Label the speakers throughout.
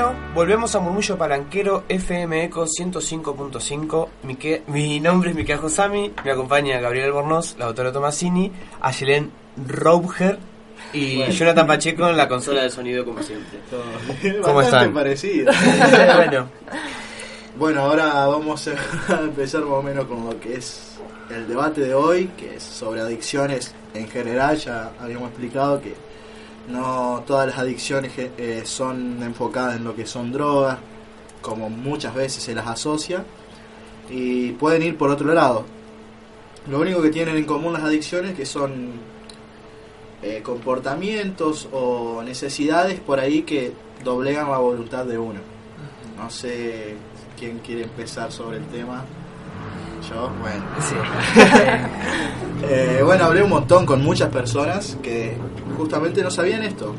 Speaker 1: Bueno, volvemos a Murmullo Palanquero FM Eco 105.5. Mi, que- mi nombre es Miquel Josami, me acompaña Gabriel Albornoz, la autora Tomasini, Ayelen Rouger y Jonathan Pacheco en la consola de sonido como siempre. ¿Cómo
Speaker 2: Bastante
Speaker 1: están?
Speaker 2: parecido.
Speaker 1: bueno,
Speaker 2: bueno, ahora vamos a empezar más o menos con lo que es el debate de hoy, que es sobre adicciones en general. Ya habíamos explicado que no todas las adicciones eh, son enfocadas en lo que son drogas, como muchas veces se las asocia, y pueden ir por otro lado. Lo único que tienen en común las adicciones que son eh, comportamientos o necesidades por ahí que doblegan la voluntad de uno. No sé quién quiere empezar sobre el tema. Yo, bueno.
Speaker 1: sí.
Speaker 2: Eh, bueno, hablé un montón con muchas personas que justamente no sabían esto.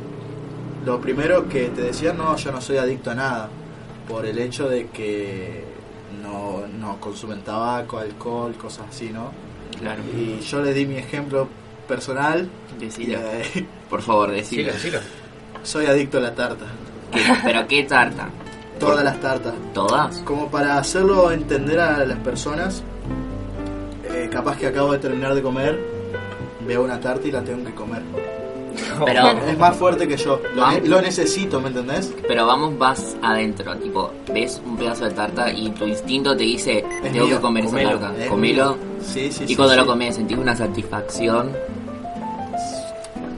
Speaker 2: Lo primero que te decían, no, yo no soy adicto a nada, por el hecho de que no, no consumen tabaco, alcohol, cosas así, ¿no?
Speaker 3: Claro.
Speaker 2: Y yo les di mi ejemplo personal.
Speaker 3: Decilo.
Speaker 2: Eh,
Speaker 3: Por favor, decilo.
Speaker 1: Decilo, decilo.
Speaker 2: soy adicto a la tarta.
Speaker 3: ¿Qué- ¿Pero qué tarta?
Speaker 2: Todas las tartas.
Speaker 3: ¿Todas?
Speaker 2: Como para hacerlo entender a las personas, eh, capaz que acabo de terminar de comer, veo una tarta y la tengo que comer.
Speaker 3: Pero,
Speaker 2: Es más fuerte que yo. Lo, ne- lo necesito, ¿me entendés?
Speaker 3: pero vamos más adentro, tipo, ves un pedazo de tarta y tu instinto te dice,
Speaker 2: Es
Speaker 3: tengo
Speaker 2: mío,
Speaker 3: que comer
Speaker 2: comelo,
Speaker 3: esa tarta.
Speaker 2: es
Speaker 3: Comelo.
Speaker 2: Sí, sí,
Speaker 3: Y
Speaker 2: sí,
Speaker 3: cuando
Speaker 2: sí.
Speaker 3: lo comes, sentís una satisfacción.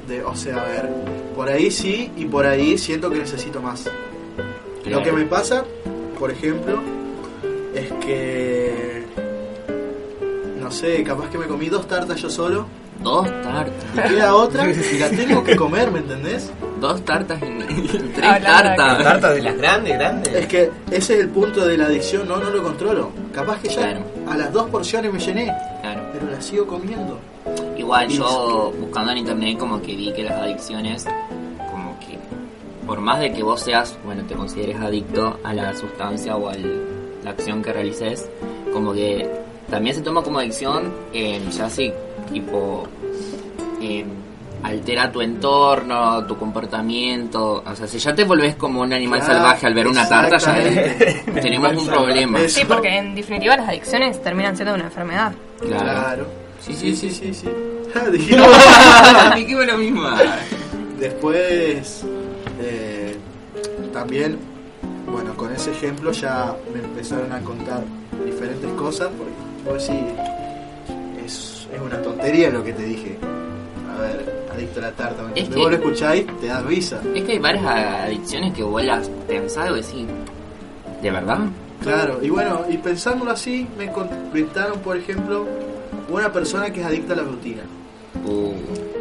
Speaker 2: De- o sea, a ver, por ahí sí y por ahí siento que necesito más. Lo que me pasa, por ejemplo, es que. No sé, capaz que me comí dos tartas yo solo
Speaker 3: Dos tartas.
Speaker 2: y queda otra y la tengo que comer, ¿me entendés?
Speaker 3: Dos tartas y y tres
Speaker 4: Hablando de
Speaker 3: tartas.
Speaker 1: Tartas de las grandes, grandes.
Speaker 2: Es que ese es el punto de la adicción, no, no lo controlo. Capaz que ya
Speaker 3: Claro.
Speaker 2: a las dos porciones me llené,
Speaker 3: Claro.
Speaker 2: pero la sigo comiendo.
Speaker 3: Igual yo buscando en internet como que vi que las adicciones, como que por más de que vos seas, bueno, te consideres adicto a la sustancia o a la acción que realices, como que también se toma como adicción en ya si tipo em, altera tu entorno, tu comportamiento, o sea, si ya te volvés como un animal
Speaker 2: Claro,
Speaker 3: salvaje al ver una tarta, ya tenemos un problema.
Speaker 4: Sí, porque en definitiva las adicciones terminan siendo una enfermedad.
Speaker 3: Claro.
Speaker 2: Claro.
Speaker 3: Sí,
Speaker 2: Sí,
Speaker 3: sí,
Speaker 2: sí, sí, sí.
Speaker 3: Dijimos lo mismo.
Speaker 2: Después, eh, también, bueno, con ese ejemplo ya me empezaron a contar diferentes cosas, porque vos sí, es, una tontería lo que te dije. A ver, adicto a la tarta, ¿me
Speaker 3: Es que-
Speaker 2: vos lo escucháis, te das risa.
Speaker 3: Es que hay varias adicciones que vos las pensás y decís, ¿de verdad?
Speaker 2: Claro, y bueno, y pensándolo así, me comentaron, por ejemplo, una persona que es adicta a la rutina.
Speaker 3: Uh,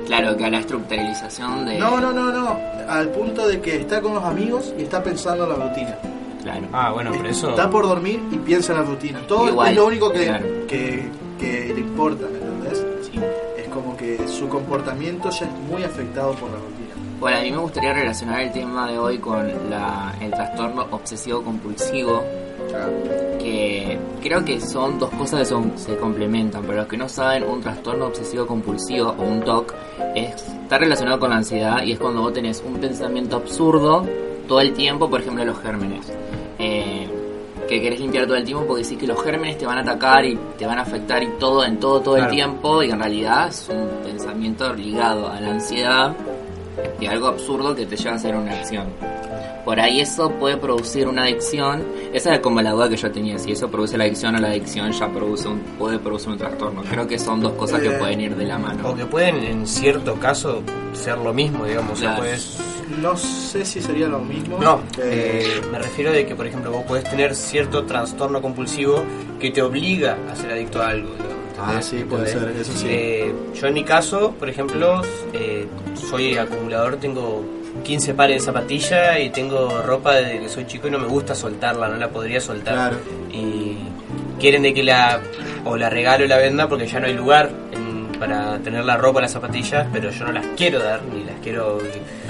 Speaker 3: claro, que a la estructuralización de...
Speaker 2: No, no, no, no, al punto de que está con los amigos y está pensando en la rutina.
Speaker 3: Claro.
Speaker 1: Ah, bueno, pero eso.
Speaker 2: Está por dormir y piensa en la rutina. Todo
Speaker 3: Igual,
Speaker 2: es lo único que,
Speaker 3: claro.
Speaker 2: que, que le importa, su comportamiento ya es muy afectado por la rutina.
Speaker 3: Bueno, a mí me gustaría relacionar el tema de hoy con la, el trastorno obsesivo-compulsivo, que creo que son dos cosas que son, se complementan. Para los que no saben, un trastorno obsesivo-compulsivo o un TOC es, está relacionado con la ansiedad y es cuando vos tenés un pensamiento absurdo todo el tiempo, por ejemplo, los gérmenes. Que querés limpiar todo el tiempo porque decís que los gérmenes te van a atacar y te van a afectar y todo en todo todo
Speaker 1: Claro.
Speaker 3: el tiempo y en realidad es un pensamiento ligado a la ansiedad y algo absurdo que te lleva a hacer una acción. Por ahí eso puede producir una adicción. Esa es como la duda que yo tenía. Si eso produce la adicción o la adicción ya produce un, puede producir un trastorno. Creo que son dos cosas que
Speaker 2: Eh,
Speaker 3: pueden ir de la mano.
Speaker 1: O que pueden en cierto caso ser lo mismo, digamos. O sea,
Speaker 3: Claro.
Speaker 1: puedes
Speaker 2: No sé si sería lo mismo.
Speaker 1: No,
Speaker 2: Eh,
Speaker 1: eh, me refiero de que, por ejemplo, vos podés tener cierto trastorno compulsivo que te obliga a ser adicto a algo.
Speaker 2: Ah, sí, puede ser, eso sí.
Speaker 1: Eh, yo en mi caso, por ejemplo, eh, soy acumulador, tengo 15 pares de zapatillas y tengo ropa desde que soy chico y no me gusta soltarla, no la podría soltar.
Speaker 2: Claro.
Speaker 1: Y quieren de que la o la regalo la venda porque ya no hay lugar para tener la ropa, las zapatillas, pero yo no las quiero dar ni las quiero.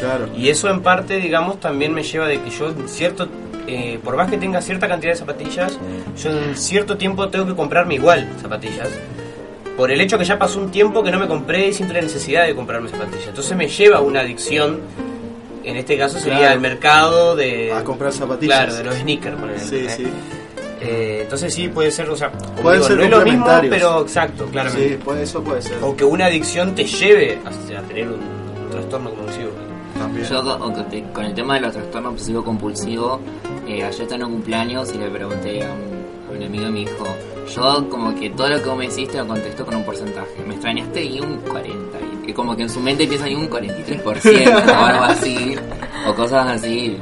Speaker 2: Claro.
Speaker 1: Y eso en parte, digamos, también me lleva de que yo cierto, eh, por más que tenga cierta cantidad de zapatillas, yo en cierto tiempo tengo que comprarme igual zapatillas. Por el hecho que ya pasó un tiempo que no me compré y siento la necesidad de comprarme zapatillas. Entonces me lleva a una adicción, en este caso sería
Speaker 2: Claro.
Speaker 1: el mercado de...
Speaker 2: A comprar zapatillas.
Speaker 1: Claro, de los sneakers, por ejemplo,
Speaker 2: Sí,
Speaker 1: ¿eh?
Speaker 2: sí.
Speaker 1: Eh, entonces sí puede ser, o sea, como digo,
Speaker 2: ser
Speaker 1: no es lo mismo, pero exacto, claramente.
Speaker 2: Sí, puede, eso puede ser.
Speaker 1: O que una adicción te lleve a, a tener un, un trastorno compulsivo.
Speaker 2: También.
Speaker 3: Yo con, el tema de los trastornos obsesivo compulsivo, eh, ayer estaba en un cumpleaños y le pregunté a un, a un amigo y me dijo, yo como que todo lo que vos me hiciste lo contesto con un porcentaje. Me extrañaste y un 40. Y que como que en su mente piensa en un 43% o algo así. O cosas así.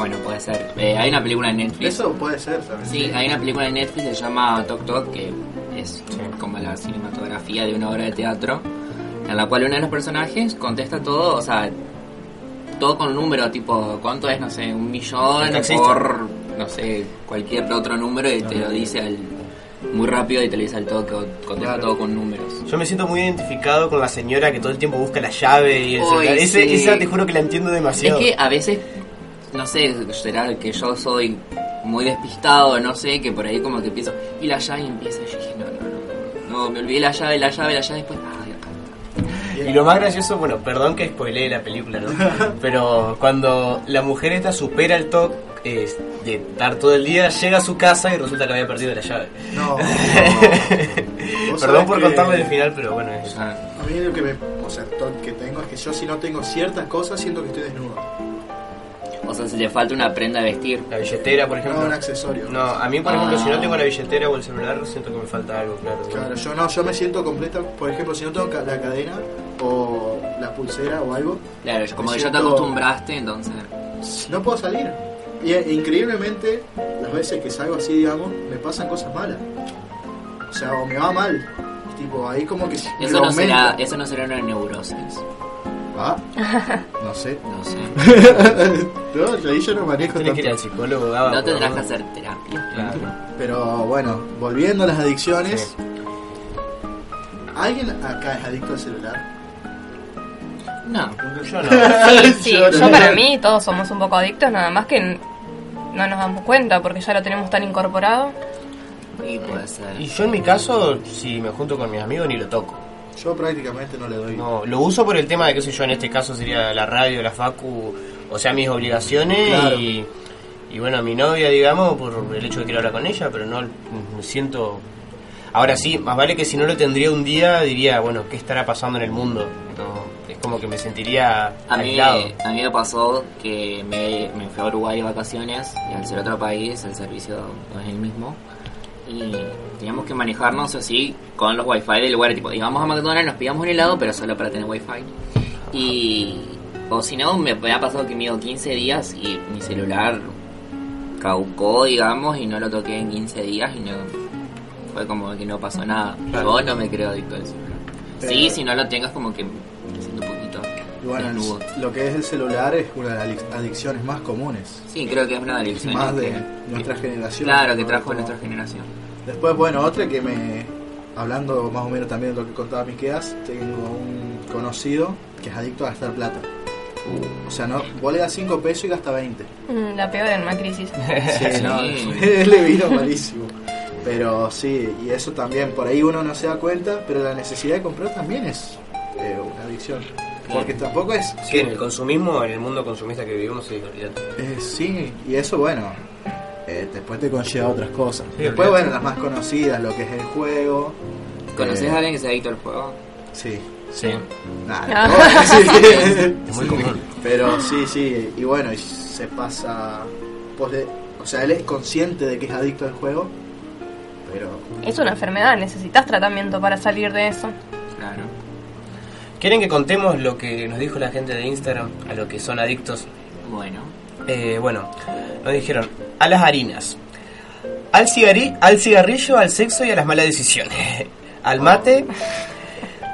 Speaker 3: Bueno, puede ser. Eh, hay una película en Netflix.
Speaker 2: Eso puede ser también.
Speaker 3: Sí, hay una película en Netflix que se llama Tok Tok, que es como la cinematografía de una obra de teatro, en la cual uno de los personajes contesta todo, o sea, todo con un número, tipo, ¿cuánto es? No sé, un millón por, no sé, cualquier otro número y te lo dice al, muy rápido y te lo dice al toque, o contesta
Speaker 2: Claro.
Speaker 3: todo con números.
Speaker 1: Yo me siento muy identificado con la señora que todo el tiempo busca la llave y el
Speaker 3: Uy,
Speaker 1: celular. Ese,
Speaker 3: sí.
Speaker 1: Esa te juro que la entiendo demasiado.
Speaker 3: Es que a veces, no sé, será que yo soy muy despistado, no sé, que por ahí como que pienso, y la llave y empieza, y yo dije, no, no, no, no, me olvidé la llave, la llave, la llave, después, ay, acá está.
Speaker 1: Y lo más gracioso, bueno, perdón que spoileé la película, ¿no? Pero cuando la mujer esta supera el eh, de estar todo el día, llega a su casa y resulta que había perdido la llave.
Speaker 2: No.
Speaker 1: Perdón por
Speaker 2: que
Speaker 1: contarle el final, pero bueno, es...
Speaker 3: Ah,
Speaker 2: A mí lo que me. O sea, que tengo es que yo si no tengo ciertas cosas siento que estoy desnudo.
Speaker 3: O sea, si le falta una prenda de vestir.
Speaker 1: La billetera, por
Speaker 2: No,
Speaker 1: ejemplo.
Speaker 2: un accesorio.
Speaker 1: No, a mí, por ejemplo,
Speaker 3: Ah.
Speaker 1: si no tengo la billetera o el celular, siento que me falta algo, claro.
Speaker 2: Claro, yo no, yo me siento completa. Por ejemplo, si no tengo la cadena o la pulsera o algo,
Speaker 3: Claro, como que ya te acostumbraste, entonces.
Speaker 2: no puedo salir. Y eh, increíblemente, las veces que salgo así, digamos, me pasan cosas malas. O sea, o me va mal. Tipo, ahí como que
Speaker 3: Eso no,
Speaker 2: aumenta.
Speaker 3: será, eso no será una neurosis.
Speaker 2: Ah, no sé.
Speaker 3: No sé.
Speaker 2: no, ahí yo no manejo
Speaker 1: Tienes que ir
Speaker 2: tanto.
Speaker 1: al psicólogo, Gaba,
Speaker 3: No
Speaker 1: por
Speaker 3: tendrás que
Speaker 1: favor.
Speaker 3: hacer terapia.
Speaker 1: Claro.
Speaker 2: Pero bueno, volviendo a las adicciones.
Speaker 1: Sí.
Speaker 2: ¿Alguien acá es adicto al celular?
Speaker 3: No.
Speaker 1: Yo no.
Speaker 4: Sí, sí,
Speaker 2: Yo
Speaker 4: para mí todos somos un poco adictos, nada más que n- no nos damos cuenta porque ya lo tenemos tan incorporado.
Speaker 3: Y puede ser.
Speaker 1: Y yo en mi caso, si me junto con mis amigos, ni lo toco.
Speaker 2: Yo prácticamente no le doy.
Speaker 1: No, lo uso por el tema de que sé yo, en este caso sería la radio, la facu, o sea, mis obligaciones
Speaker 2: Claro.
Speaker 1: y, y bueno, mi novia, digamos, por el hecho de quiero hablar con ella, pero no me siento... Ahora sí, más vale que si no lo tendría un día, diría, bueno, ¿qué estará pasando en el mundo? No, es como que me sentiría
Speaker 3: A mí,
Speaker 1: aislado.
Speaker 3: a mí me pasó que me, me fui a Uruguay de vacaciones y al ser otro país el servicio no es el mismo y teníamos que manejarnos así con los wifi del lugar tipo íbamos a McDonald's nos pillamos un helado pero solo para tener wifi. Y o si no me, me ha pasado que me ido 15 días y mi celular caucó digamos y no lo toqué en 15 días y no fue como que no pasó nada. Yo no me creo adicto al celular. Sí si no lo tengas como que
Speaker 2: Y bueno, el- lo que es el celular es una de las adicciones más comunes.
Speaker 3: Sí, creo que es una adicción.
Speaker 2: Más
Speaker 3: que-
Speaker 2: de nuestra generación.
Speaker 3: Claro, que
Speaker 2: ¿no?
Speaker 3: trajo
Speaker 2: Como-
Speaker 3: nuestra generación.
Speaker 2: Después, bueno, otra que me. Hablando más o menos también de lo que contaba Miqueas, tengo un conocido que es adicto a gastar plata. O sea, no, vos le das 5 pesos y gasta 20.
Speaker 4: Mm, La peor en una crisis.
Speaker 2: Sí, no,
Speaker 3: Sí.
Speaker 2: le vino malísimo. Pero sí, y eso también, por ahí uno no se da cuenta, pero la necesidad de comprar también es eh, una adicción. Porque tampoco es...
Speaker 1: Sí, en el consumismo, en el mundo consumista que vivimos, sí, olvídate.
Speaker 2: Eh, sí, y eso bueno, eh, después te conlleva otras cosas.
Speaker 1: Sí,
Speaker 2: después
Speaker 1: olvidate.
Speaker 2: bueno, las más conocidas, lo que es el juego.
Speaker 3: ¿Conoces
Speaker 2: eh,
Speaker 3: a alguien que sea adicto al juego?
Speaker 2: Sí.
Speaker 1: Sí.
Speaker 2: Nada, no, sí.
Speaker 1: Es muy común.
Speaker 2: Pero sí, sí, y bueno, y se pasa... pues, o sea, él es consciente de que es adicto al juego, pero...
Speaker 4: Es una enfermedad, necesitas tratamiento para salir de eso.
Speaker 3: Claro.
Speaker 1: ¿Quieren que contemos lo que nos dijo la gente de Instagram a lo que son adictos?
Speaker 3: Bueno.
Speaker 1: Eh, bueno, nos dijeron a las harinas, al, cigari- al cigarrillo, al sexo y a las malas decisiones, al mate,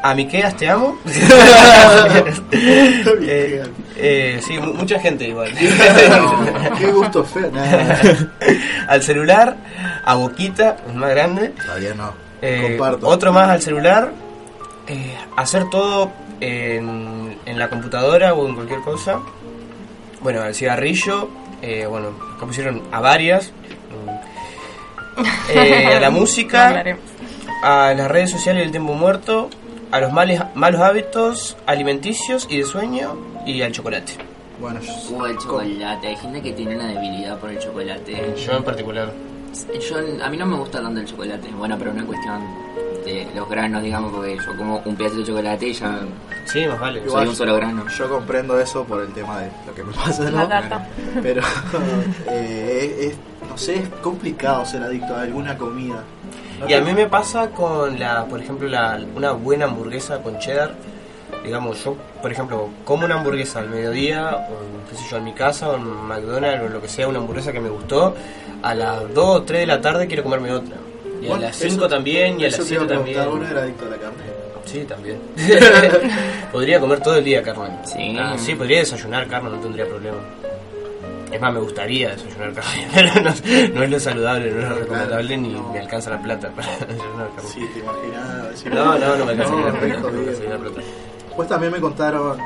Speaker 1: a Miqueas te amo, Eh, Eh, sí, mu- mucha gente igual.
Speaker 2: Qué gusto feo.
Speaker 1: Al celular, a boquita, el más grande.
Speaker 2: todavía no.
Speaker 1: Eh,
Speaker 2: Comparto.
Speaker 1: Otro más al celular. Eh, hacer todo en, en la computadora o en cualquier cosa. Bueno, al cigarrillo. eh, bueno, acá pusieron a varias. eh, a la música. a las redes sociales del tiempo muerto. A los males, malos hábitos alimenticios y de sueño. Y al chocolate.
Speaker 2: Bueno, yo-
Speaker 3: O el chocolate. Hay gente que tiene una debilidad por el chocolate.
Speaker 1: Yo en particular.
Speaker 3: Yo, a mí no me gusta tanto el chocolate. Bueno, pero una cuestión de los granos, digamos, porque yo como un pedacito de chocolate y ya
Speaker 1: Sí, más vale.
Speaker 3: soy un solo grano.
Speaker 2: Yo comprendo eso por el tema de lo que me pasa, ¿no?
Speaker 4: La tarta.
Speaker 2: Pero, eh, es, no sé, es complicado ser adicto a alguna comida. ¿No
Speaker 1: Y a mí me pasa con la, por ejemplo, la, una buena hamburguesa con cheddar. Digamos, yo, por ejemplo, como una hamburguesa al mediodía, o qué sé yo, en mi casa, o en McDonald's, o lo que sea, una hamburguesa que me gustó, a las 2 o 3 de la tarde quiero comerme otra. Y a las
Speaker 2: eso-
Speaker 1: 5 también, y a las
Speaker 2: te iba
Speaker 1: 7
Speaker 2: a preguntar,
Speaker 1: también.
Speaker 2: ¿Uno era adicto a la carne?
Speaker 1: Sí, también. podría comer todo el día carne.
Speaker 3: Sí.
Speaker 1: Ah, sí, podría desayunar carne, no tendría problema. Es más, me gustaría desayunar carne, pero no, no es lo saludable, no es lo recomendable, ni
Speaker 2: no.
Speaker 1: me alcanza la plata para desayunar carne.
Speaker 2: Sí, te imaginas. decir,
Speaker 1: No, no, no me alcanza ni la plata, no la plata.
Speaker 2: Pues también me contaron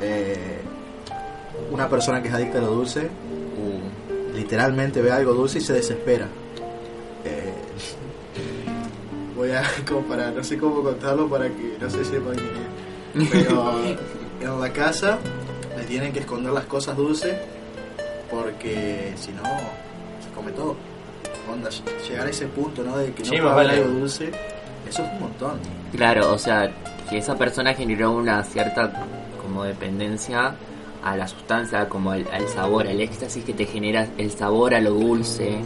Speaker 2: eh, una persona que es adicta a lo dulce,
Speaker 3: Uh,
Speaker 2: literalmente ve algo dulce y se desespera. Voy a comparar, no sé cómo contarlo para que no se sepa quién es. Pero en la casa le tienen que esconder las cosas dulces porque si no se come todo. Onda, llegar a ese punto, ¿no? De que no
Speaker 1: Sí,
Speaker 2: puede haber
Speaker 1: vale.
Speaker 2: algo dulce, eso es un montón.
Speaker 3: claro, o sea, que esa persona generó una cierta como dependencia a la sustancia, como al, al sabor, al éxtasis que te genera el sabor a lo dulce.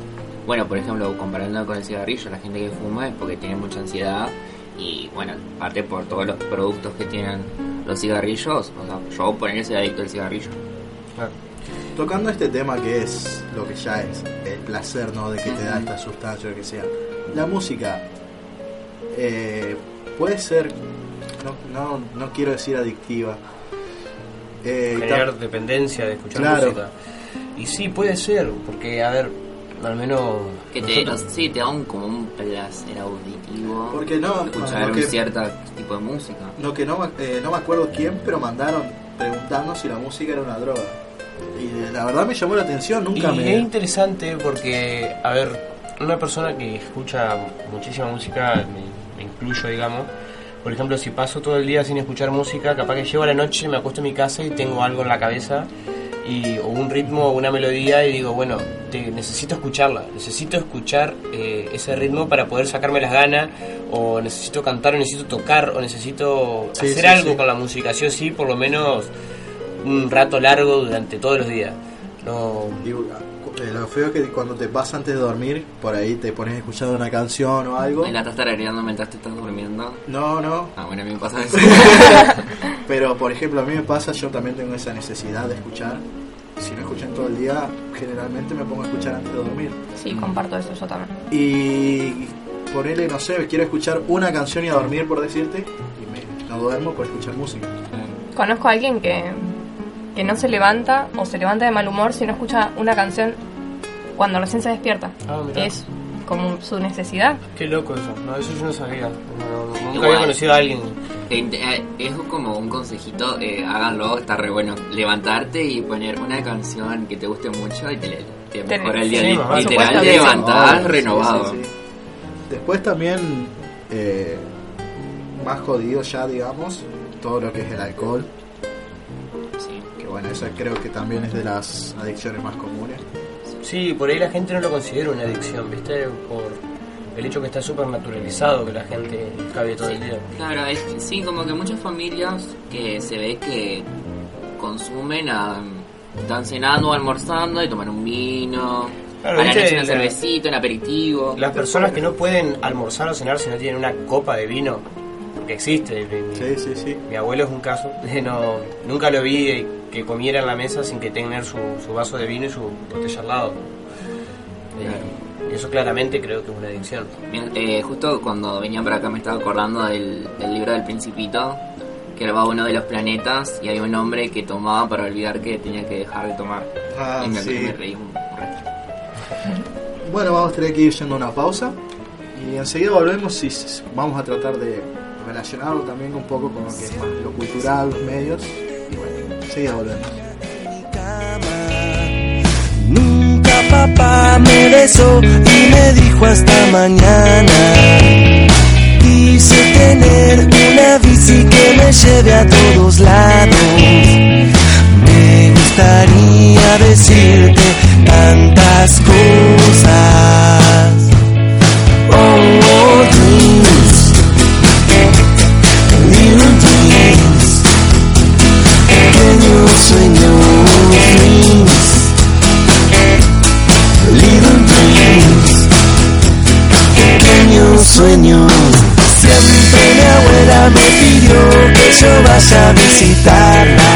Speaker 3: Bueno, por ejemplo, comparando con el cigarrillo, la gente que fuma es porque tiene mucha ansiedad y bueno, aparte por todos los productos que tienen los cigarrillos, o sea, yo por ejemplo soy adicto al cigarrillo.
Speaker 1: Claro.
Speaker 2: Tocando este tema que es lo que ya es el placer, ¿no? De que te da esta sustancia o lo que sea. La música eh, puede ser, no, no, no quiero decir adictiva. Eh,
Speaker 1: Generar dependencia de escuchar
Speaker 2: Claro.
Speaker 1: música. Y sí, puede ser, porque, a ver, al menos.
Speaker 3: Que te,
Speaker 1: nosotros-
Speaker 3: sí, te da un, como un placer auditivo.
Speaker 2: Porque no,
Speaker 3: escuchar un cierto tipo de música.
Speaker 2: no que no, me- eh, no me acuerdo quién, pero mandaron preguntando si la música era una droga. Y eh, la verdad me llamó la atención, nunca
Speaker 1: y
Speaker 2: me...
Speaker 1: es interesante porque, a ver, una persona que escucha muchísima música, me, me incluyo, digamos. Por ejemplo, si paso todo el día sin escuchar música, capaz que llego a la noche, me acuesto en mi casa y tengo algo en la cabeza, y, o un ritmo o una melodía, y digo, bueno, te- necesito escucharla, necesito escuchar eh, ese ritmo para poder sacarme las ganas, o necesito cantar, o necesito tocar, o necesito
Speaker 2: Sí,
Speaker 1: hacer
Speaker 2: sí,
Speaker 1: algo
Speaker 2: sí.
Speaker 1: con la música, sí o sí, por lo menos un rato largo durante todos los días. No,
Speaker 2: Digo, eh, lo feo es que cuando te pasa antes de dormir, por ahí te pones a escuchar una canción o algo.
Speaker 3: ¿Y la estás tarareando mientras te estás durmiendo?
Speaker 2: No, no.
Speaker 3: Ah, bueno, a mí me pasa eso.
Speaker 2: Pero por ejemplo, a mí me pasa, yo también tengo esa necesidad de escuchar. Si no escuchan todo el día, generalmente me pongo a escuchar antes de dormir.
Speaker 4: Sí, comparto eso yo también.
Speaker 2: Y ponele, no sé, quiero escuchar una canción y a dormir, por decirte, y me, no duermo por escuchar música.
Speaker 4: Conozco a alguien que, que no se levanta o se levanta de mal humor si no escucha una canción cuando recién se despierta.
Speaker 1: Ah,
Speaker 4: es como su necesidad.
Speaker 1: Qué loco eso, no, eso yo no sabía. No, nunca
Speaker 3: Igual.
Speaker 1: había conocido a alguien.
Speaker 3: Eh, Es como un consejito, eh, háganlo, está re bueno. Levantarte y poner una canción que te guste mucho y te, te mejora el día.
Speaker 1: sí,
Speaker 3: Literal,
Speaker 4: supuesto
Speaker 3: te levantás
Speaker 2: sí,
Speaker 3: renovado.
Speaker 2: sí, sí. Después también, eh, más jodido ya, digamos, todo lo que es el alcohol.
Speaker 3: Sí.
Speaker 2: Que bueno, eso creo que también es de las adicciones más comunes.
Speaker 1: Sí, por ahí la gente no lo considera una adicción, ¿viste? Por el hecho que está súper naturalizado que la gente cabe todo el día.
Speaker 3: Claro, es, sí, como que muchas familias que se ve que consumen, ah, están cenando o almorzando y toman un vino,
Speaker 1: Claro,
Speaker 3: a la noche una cervecita, un aperitivo.
Speaker 1: Las personas que no pueden almorzar o cenar si no tienen una copa de vino, porque existe. Mi,
Speaker 2: sí, sí, sí.
Speaker 1: Mi abuelo es un caso. No, nunca lo vi eh, que comiera en la mesa sin que tener su, vaso de vino y su botella al lado. Eh, eso claramente creo que es una adicción.
Speaker 3: Bien, eh, justo cuando venía para acá me estaba acordando del, libro del Principito, que era uno de los planetas y hay un hombre que tomaba para olvidar que tenía que dejar de tomar.
Speaker 2: Ah,
Speaker 3: y
Speaker 2: sí. Bueno, vamos a tener que ir yendo a una pausa y enseguida volvemos y vamos a tratar de relacionado también un poco con lo que es más lo cultural, los medios. Y bueno, seguida volvemos.
Speaker 5: Nunca papá me besó y me dijo hasta mañana. Quise tener una bici que me lleve a todos lados Me gustaría decirte tantas cosas. Oh, oh, sueño. Siempre mi abuela me pidió que yo vaya a visitarla.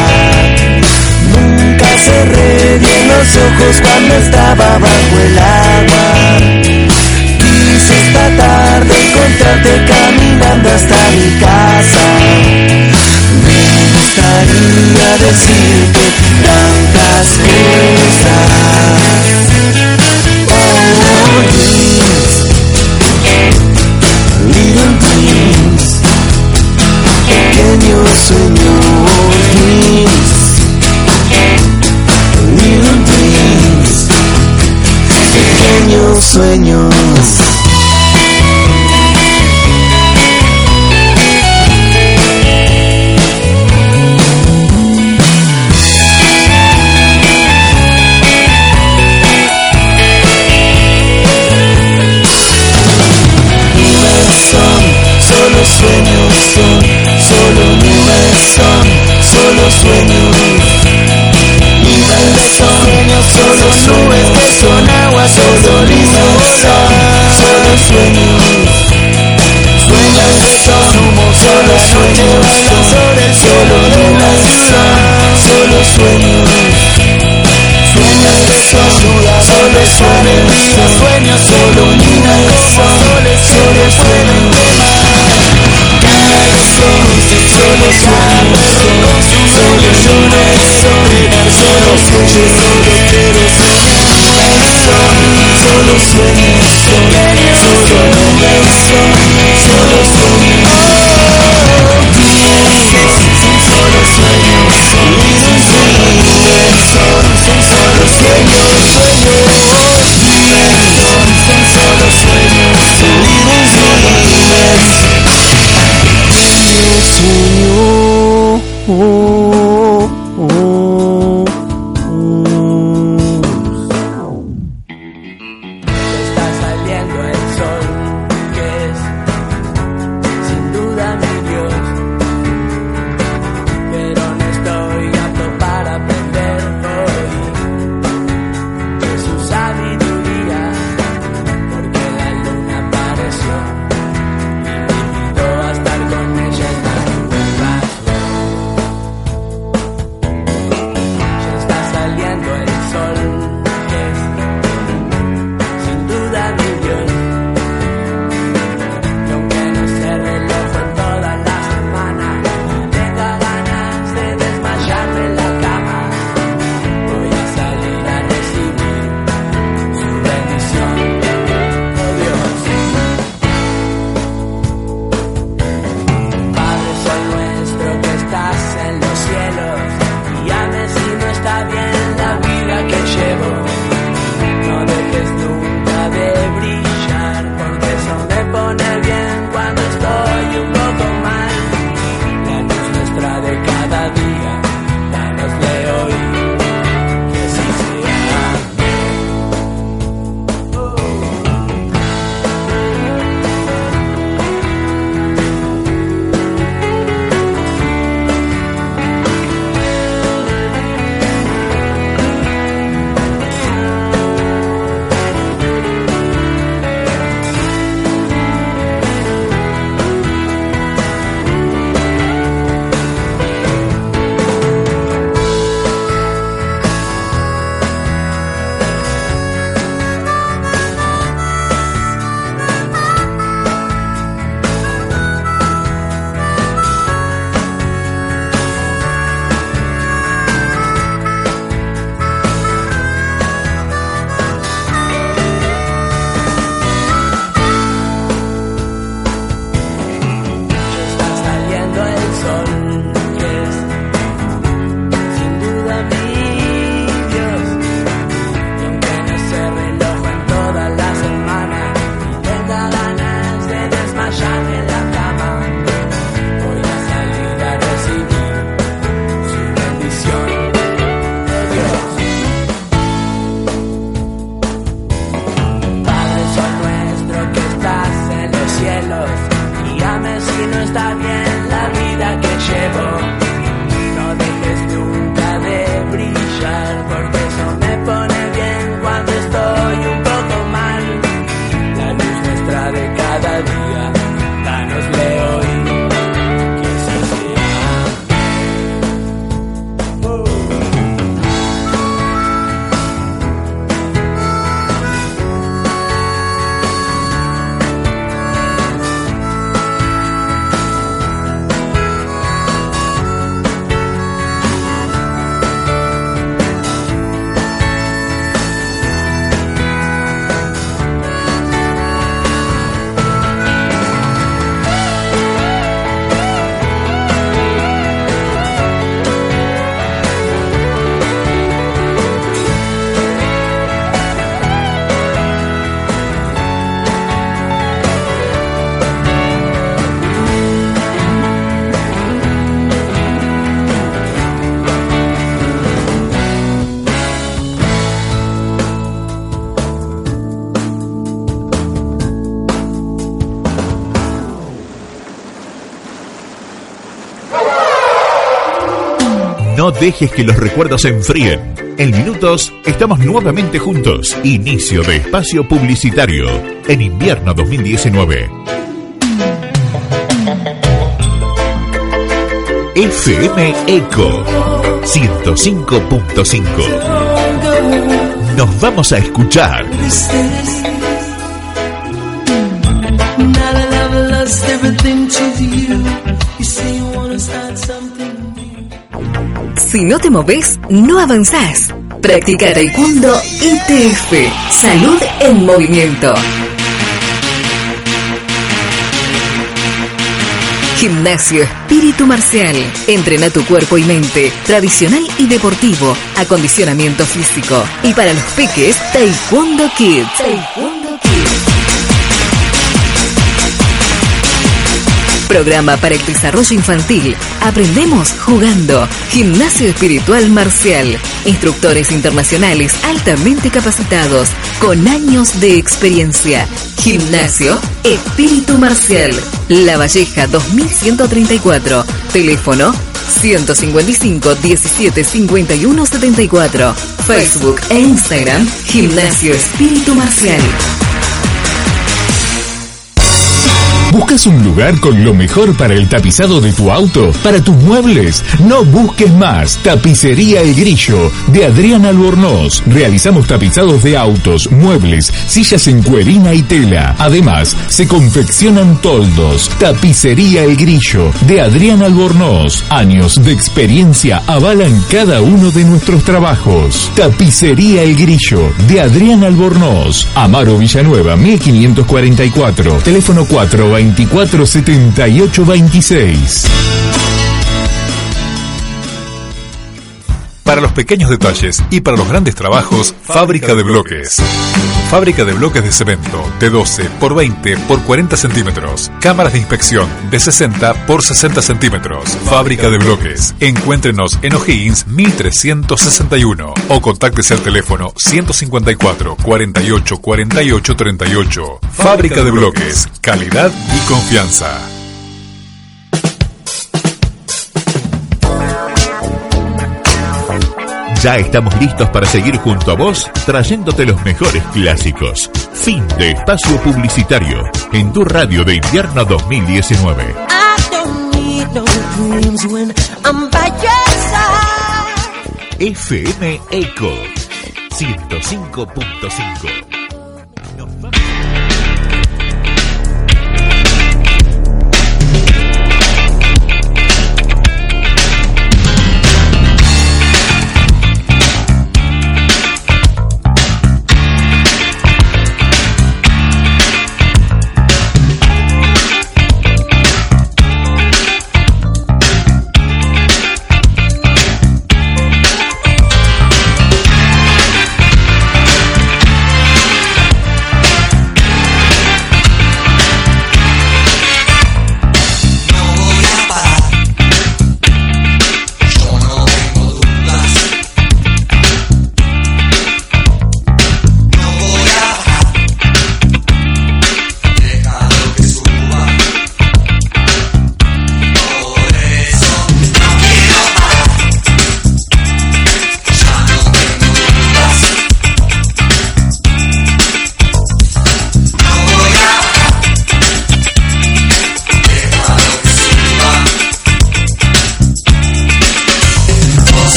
Speaker 5: Nunca cerré bien los ojos cuando estaba bajo el agua. No dejes que
Speaker 6: los recuerdos se enfríen. En minutos estamos nuevamente juntos. Inicio de espacio publicitario en invierno 2019. FM Eco 105.5. Nos vamos a escuchar.
Speaker 7: Si no te moves, no avanzás. Practica Taekwondo ITF. Salud en movimiento. Gimnasio Espíritu Marcial. Entrena tu cuerpo y mente. Tradicional y deportivo. Acondicionamiento físico. Y para los peques, Taekwondo Kids. Taekwondo Programa para el desarrollo infantil. Aprendemos jugando. Gimnasio espiritual marcial. Instructores internacionales altamente capacitados. Con años de experiencia. Gimnasio Espíritu Marcial. La Valleja 2134. Teléfono 155 17 51 74. Facebook e Instagram. Gimnasio Espíritu Marcial.
Speaker 8: ¿Buscas un lugar con lo mejor para el tapizado de tu auto? Para tus muebles. No busques más. Tapicería El Grillo de Adrián Albornoz. Realizamos tapizados de autos, muebles, sillas en cuerina y tela. Además, se confeccionan toldos. Tapicería El Grillo de Adrián Albornoz. Años de experiencia avalan cada uno de nuestros trabajos. Tapicería El Grillo de Adrián Albornoz. Amaro Villanueva 1544. Teléfono 4 24
Speaker 9: Para los pequeños detalles y para los grandes trabajos, Fábrica de Bloques. Fábrica de bloques de cemento de 12 por 20 por 40 centímetros. Cámaras de inspección de 60 por 60 centímetros. Fábrica de bloques. Encuéntrenos en O'Higgins 1361 o contáctese al teléfono 154 48 48 38. Fábrica de bloques. Calidad y confianza.
Speaker 6: Ya estamos listos para seguir junto a vos, trayéndote los mejores clásicos. Fin de espacio publicitario en tu radio de invierno 2019.
Speaker 5: I don't need no dreams when I'm by your side.
Speaker 6: FM Eco 105.5.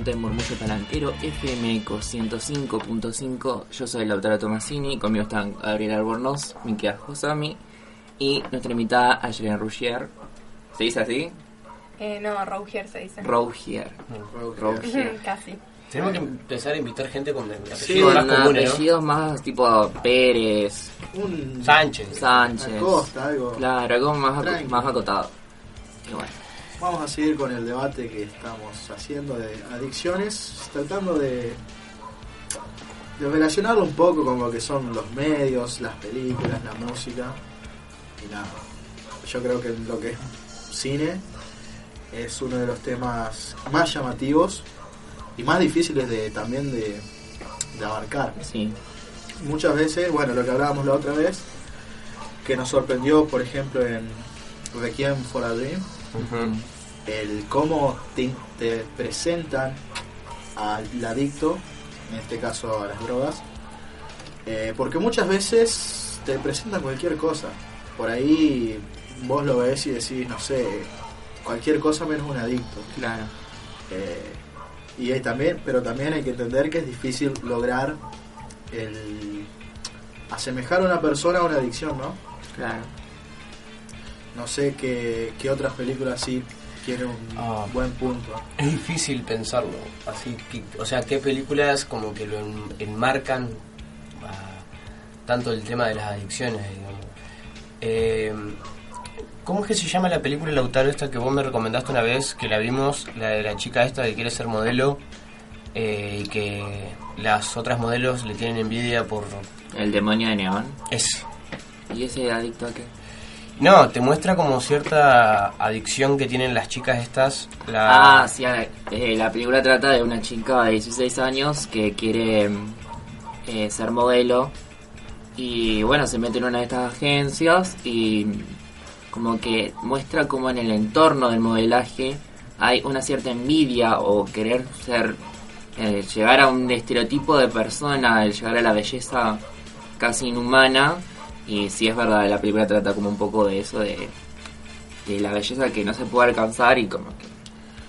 Speaker 3: vuelta en Murmullo Palanquero, FM Eco 105.5. Yo soy Lautaro Tomasini, conmigo están Gabriel Albornoz, Miquel Josami y nuestra invitada Ayelen Rougier. ¿Se dice así?
Speaker 4: Eh, no, Rougier se dice.
Speaker 3: Rougier. Rougier.
Speaker 4: Casi.
Speaker 1: Tenemos que empezar a invitar gente con apellidos
Speaker 3: Sí,
Speaker 1: más comunes, ¿no?
Speaker 3: apellidos más tipo Pérez,
Speaker 2: Un
Speaker 1: Sánchez.
Speaker 3: Sánchez.
Speaker 2: Acosta, algo.
Speaker 3: Claro, algo más, más acotado. Y bueno,
Speaker 2: Vamos a seguir con el debate que estamos haciendo de adicciones, tratando de, de relacionarlo un poco con lo que son los medios, las películas, la música. Y nada, yo creo que lo que es cine es uno de los temas más llamativos y más difíciles de también de, de abarcar.
Speaker 3: sí.
Speaker 2: Muchas veces, bueno, lo que hablábamos la otra vez, que nos sorprendió, por ejemplo, en Requiem for a Dream, el cómo te, te presentan al adicto, en este caso a las drogas, eh, porque muchas veces te presentan cualquier cosa. Por ahí vos lo ves y decís, no sé, cualquier cosa menos un adicto.
Speaker 3: Claro.
Speaker 2: Eh, y hay también, pero también hay que entender que es difícil lograr el asemejar a una persona a una adicción, ¿no?
Speaker 3: Claro.
Speaker 2: No sé qué, qué otras películas sí tienen un
Speaker 1: Ah.
Speaker 2: buen punto.
Speaker 1: Es difícil pensarlo. Así que, o sea, qué películas como que lo en- enmarcan ah, tanto el tema de las adicciones, digamos. Eh, ¿Cómo es que se llama la película Lautaro esta que vos me recomendaste una vez? Que la vimos, la de la chica esta que quiere ser modelo eh, y que las otras modelos le tienen envidia por...
Speaker 3: El demonio de Neón.
Speaker 1: Es,
Speaker 3: ¿Y ese adicto a qué?
Speaker 1: No, te muestra como cierta adicción que tienen las chicas estas. La,
Speaker 3: Ah, sí, eh, la película trata de una chica de 16 años que quiere mm, eh, ser modelo y bueno, se mete en una de estas agencias y mm, como que muestra como en el entorno del modelaje hay una cierta envidia o querer ser, eh, llegar a un estereotipo de persona, el llegar a la belleza casi inhumana y sí es verdad, la película trata como un poco de eso, de, la belleza que no se puede alcanzar y como que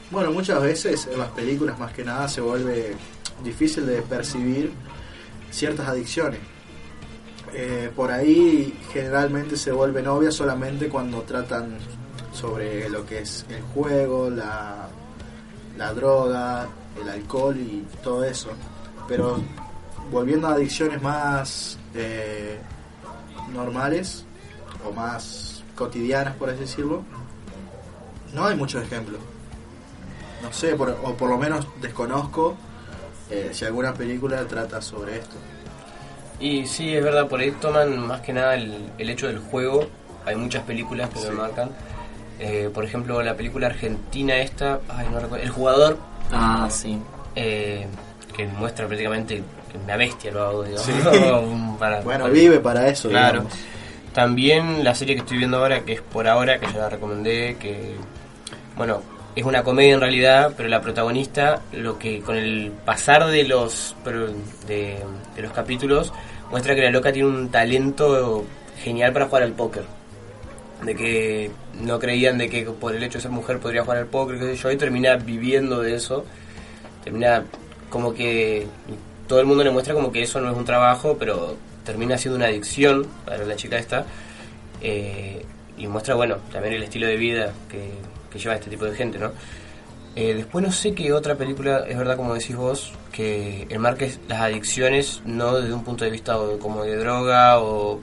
Speaker 2: Bueno, muchas veces en las películas más que nada se vuelve difícil de percibir ciertas adicciones. Eh, por ahí generalmente se vuelven obvias solamente cuando tratan sobre lo que es el juego, la, la droga, el alcohol y todo eso. Pero volviendo a adicciones más eh, normales o más cotidianas, por así decirlo, no hay muchos ejemplos. No sé, por- o por lo menos desconozco eh, si alguna película trata sobre esto.
Speaker 1: Y sí, es verdad, por ahí toman más que nada el, el hecho del juego. Hay muchas películas que lo marcan. Eh, por ejemplo, la película argentina esta, ay, no recuerdo, El Jugador,
Speaker 3: Ah, sí.
Speaker 1: eh, que muestra prácticamente una bestia lo hago, digamos.
Speaker 2: Sí.
Speaker 1: Para-
Speaker 2: Bueno,
Speaker 1: para-
Speaker 2: vive para eso,
Speaker 1: Claro.
Speaker 2: digamos.
Speaker 1: También la serie que estoy viendo ahora, que es por ahora, que ya la recomendé, que, bueno, es una comedia en realidad, pero la protagonista, lo que con el pasar de los, pero de, de los capítulos, muestra que la loca tiene un talento genial para jugar al póker. De que no creían de que por el hecho de ser mujer podría jugar al póker, qué sé yo, y termina viviendo de eso. Termina como que todo el mundo le muestra como que eso no es un trabajo, pero termina siendo una adicción para la chica esta. eh, y muestra, bueno, también el estilo de vida que, lleva este tipo de gente, ¿no? Eh, después no sé qué otra película, es verdad como decís vos, que enmarque las adicciones no desde un punto de vista como de droga o,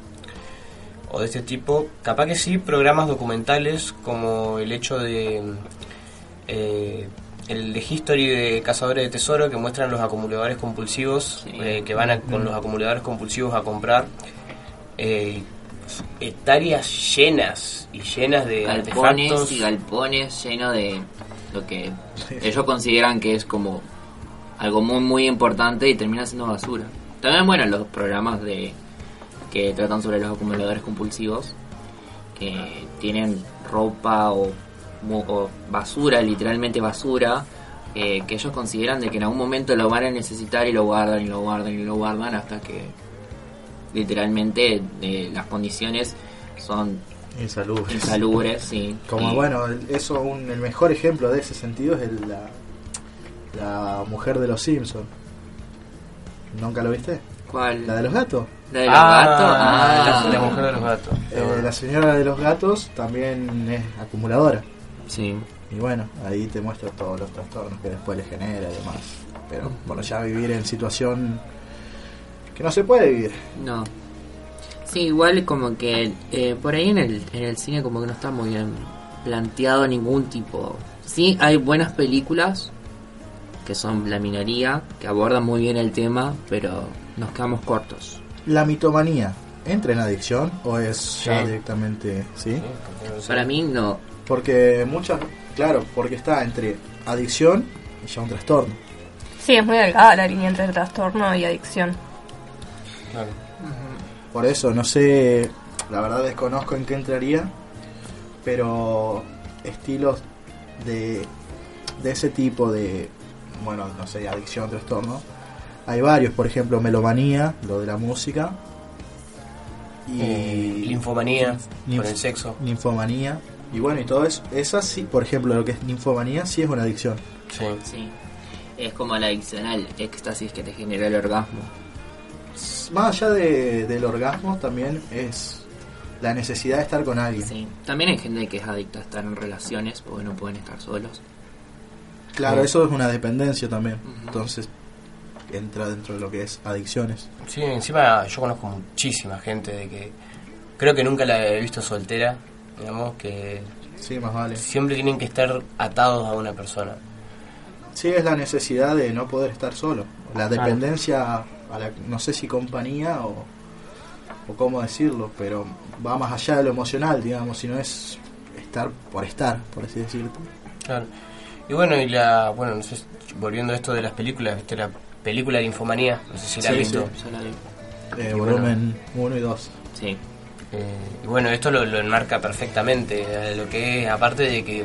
Speaker 1: o de este tipo. Capaz que sí, programas documentales como el hecho de... eh, el de History de Cazadores de Tesoro que muestran los acumuladores compulsivos
Speaker 3: Sí.
Speaker 1: eh, que van a- con los acumuladores compulsivos a comprar eh, hectáreas llenas y llenas de
Speaker 3: galpones
Speaker 1: artefactos.
Speaker 3: y galpones llenos de lo que ellos consideran que es como algo muy muy importante y termina siendo basura. También bueno los programas de que tratan sobre los acumuladores compulsivos que tienen ropa o, o basura, literalmente basura, eh, que ellos consideran de que en algún momento lo van a necesitar y lo guardan y lo guardan y lo guardan hasta que literalmente eh, las condiciones son
Speaker 2: Insalubres.
Speaker 3: insalubres, sí.
Speaker 2: Como
Speaker 3: Y-
Speaker 2: bueno, el- eso un, el mejor ejemplo de ese sentido es el- la, la mujer de los Simpsons. ¿Nunca lo viste?
Speaker 3: ¿Cuál?
Speaker 2: La de los gatos.
Speaker 3: ¿La de los gatos? Ah,
Speaker 1: la, la mujer de los gatos.
Speaker 2: Eh, la señora de los gatos también es acumuladora.
Speaker 3: Sí.
Speaker 2: Y bueno, ahí te muestra todos los trastornos que después le genera y demás. Pero bueno, ya vivir en situación que no se puede vivir.
Speaker 3: No. Sí, igual como que eh, por ahí en el, en el cine como que no está muy bien planteado ningún tipo. Sí, hay buenas películas que son la minoría, que abordan muy bien el tema, pero nos quedamos cortos.
Speaker 2: La mitomanía, ¿entra en adicción o es ya
Speaker 3: Sí.
Speaker 2: directamente, sí?
Speaker 3: Para mí no.
Speaker 2: Porque muchas, claro, porque está entre adicción y ya un trastorno.
Speaker 4: Sí, es muy delgada la línea entre trastorno y adicción.
Speaker 1: Claro.
Speaker 2: Por eso, no sé, la verdad desconozco en qué entraría, pero estilos de, de ese tipo de, bueno, no sé, adicción, trastorno, hay varios, por ejemplo, melomanía, lo de la música, y
Speaker 1: Eh, linfomanía,
Speaker 2: Ninf-
Speaker 1: con el sexo.
Speaker 2: ninfomanía, y bueno, y todo eso, esa sí, por ejemplo, lo que es ninfomanía sí es una adicción.
Speaker 1: Sí.
Speaker 3: Sí. Es como la adicción al éxtasis que te genera el orgasmo.
Speaker 2: Más allá de- del orgasmo, también es la necesidad de estar con alguien.
Speaker 3: Sí. También hay gente que es adicta a estar en relaciones porque no pueden estar solos.
Speaker 2: Claro,
Speaker 1: Sí.
Speaker 2: eso es una dependencia también. Entonces, entra dentro de lo que es adicciones.
Speaker 1: Sí, encima yo conozco muchísima gente de que creo que nunca la he visto soltera, digamos, que
Speaker 2: Sí, más vale.
Speaker 1: siempre tienen que estar atados a una persona.
Speaker 2: Sí, es la necesidad de no poder estar solo. La dependencia a la, no sé si compañía o, o cómo decirlo, pero va más allá de lo emocional, digamos, sino es estar por estar, por así decirlo.
Speaker 1: Claro. Y bueno, y la, bueno, no sé, volviendo a esto de las películas, viste la película de Infomanía, no sé si la
Speaker 2: Sí,
Speaker 1: has visto.
Speaker 2: sí.
Speaker 3: La.
Speaker 2: Eh, volumen 1 y 2.
Speaker 3: Sí.
Speaker 1: Eh, y bueno, esto lo, lo enmarca perfectamente, eh, lo que es, aparte de que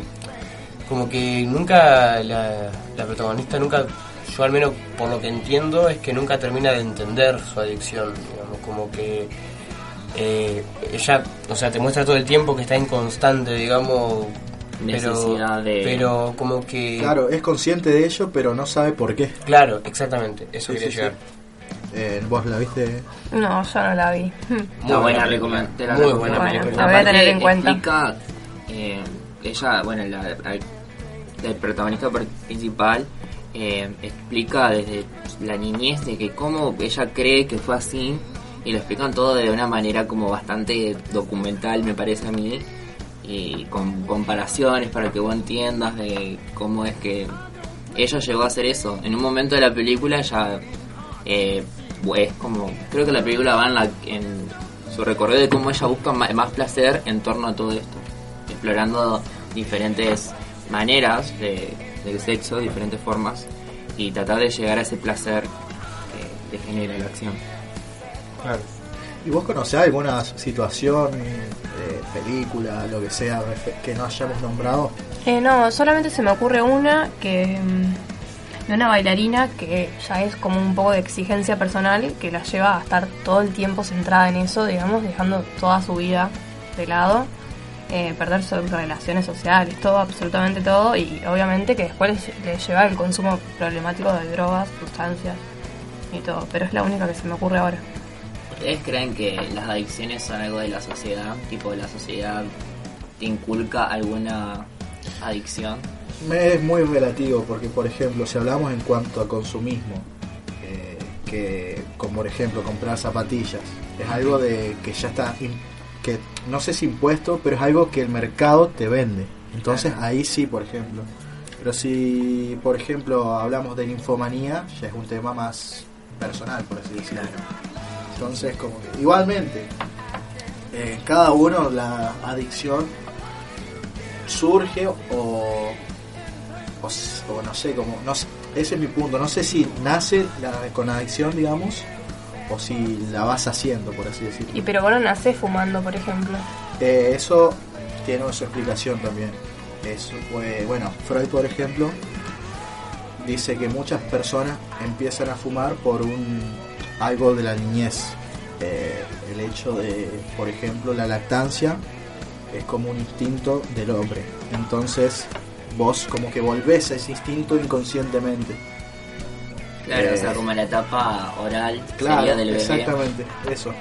Speaker 1: como que nunca la, la protagonista nunca, yo al menos por lo que entiendo, es que nunca termina de entender su adicción, digamos, como que eh, ella, o sea, te muestra todo el tiempo que está inconstante, digamos, pero,
Speaker 3: Necesidad de-
Speaker 1: pero como que...
Speaker 2: Claro, es consciente de ello, pero no sabe por qué.
Speaker 1: Claro, exactamente, eso
Speaker 2: Sí,
Speaker 1: quería
Speaker 2: sí,
Speaker 1: llegar.
Speaker 2: Eh, ¿Vos la viste?
Speaker 4: No, yo no la vi.
Speaker 3: Está buena,
Speaker 1: película,
Speaker 3: recomen- te la
Speaker 1: Muy buena
Speaker 4: Bueno,
Speaker 1: película.
Speaker 4: la voy a tener en cuenta.
Speaker 3: Explica, eh, ella, bueno, la, la- el protagonista principal eh, explica desde la niñez de que cómo ella cree que fue así y lo explican todo de una manera como bastante documental, me parece a mí, y con comparaciones para que vos entiendas de cómo es que ella llegó a hacer eso. En un momento de la película ya eh, es como, creo que la película va en, la, en su recorrido de cómo ella busca más placer en torno a todo esto, explorando diferentes maneras de, del sexo, diferentes formas, y tratar de llegar a ese placer que te genera la acción.
Speaker 1: Claro.
Speaker 2: ¿Y vos conocés alguna situación, eh, película, lo que sea, que no hayamos nombrado?
Speaker 4: Eh, no, solamente se me ocurre una que mm, de una bailarina que ya es como un poco de exigencia personal que la lleva a estar todo el tiempo centrada en eso, digamos, dejando toda su vida de lado, eh, perder sus relaciones sociales, todo, absolutamente todo, y obviamente que después le, le lleva el consumo problemático de drogas, sustancias y todo, pero es la única que se me ocurre ahora.
Speaker 3: ¿Ustedes creen que las adicciones son algo de la sociedad? Tipo, la sociedad te inculca alguna adicción?
Speaker 2: Es muy relativo porque, por ejemplo, si hablamos en cuanto a consumismo, eh, que como por ejemplo comprar zapatillas, es algo de que ya está, que no sé si impuesto, pero es algo que el mercado te vende. Entonces ahí sí, por ejemplo. Pero si, por ejemplo, hablamos de ninfomanía, ya es un tema más personal, por así decirlo. Entonces, como que, igualmente, eh, cada uno la adicción surge o, o, s- o no sé, como, no sé, ese es mi punto, no sé si nace la- con adicción, digamos, o si la vas haciendo, por así decirlo.
Speaker 4: Y pero vos no nacés fumando, por ejemplo.
Speaker 2: Eh, eso tiene su explicación también. Eso fue, bueno, Freud, por ejemplo, dice que muchas personas empiezan a fumar por un algo de la niñez. Eh, el hecho de, por ejemplo, la lactancia es como un instinto del hombre. Entonces, vos como que volvés a ese instinto inconscientemente.
Speaker 3: Claro,
Speaker 2: Eh,
Speaker 3: o sea, como la etapa oral
Speaker 2: Claro,
Speaker 3: sería del bebé.
Speaker 2: exactamente, eso.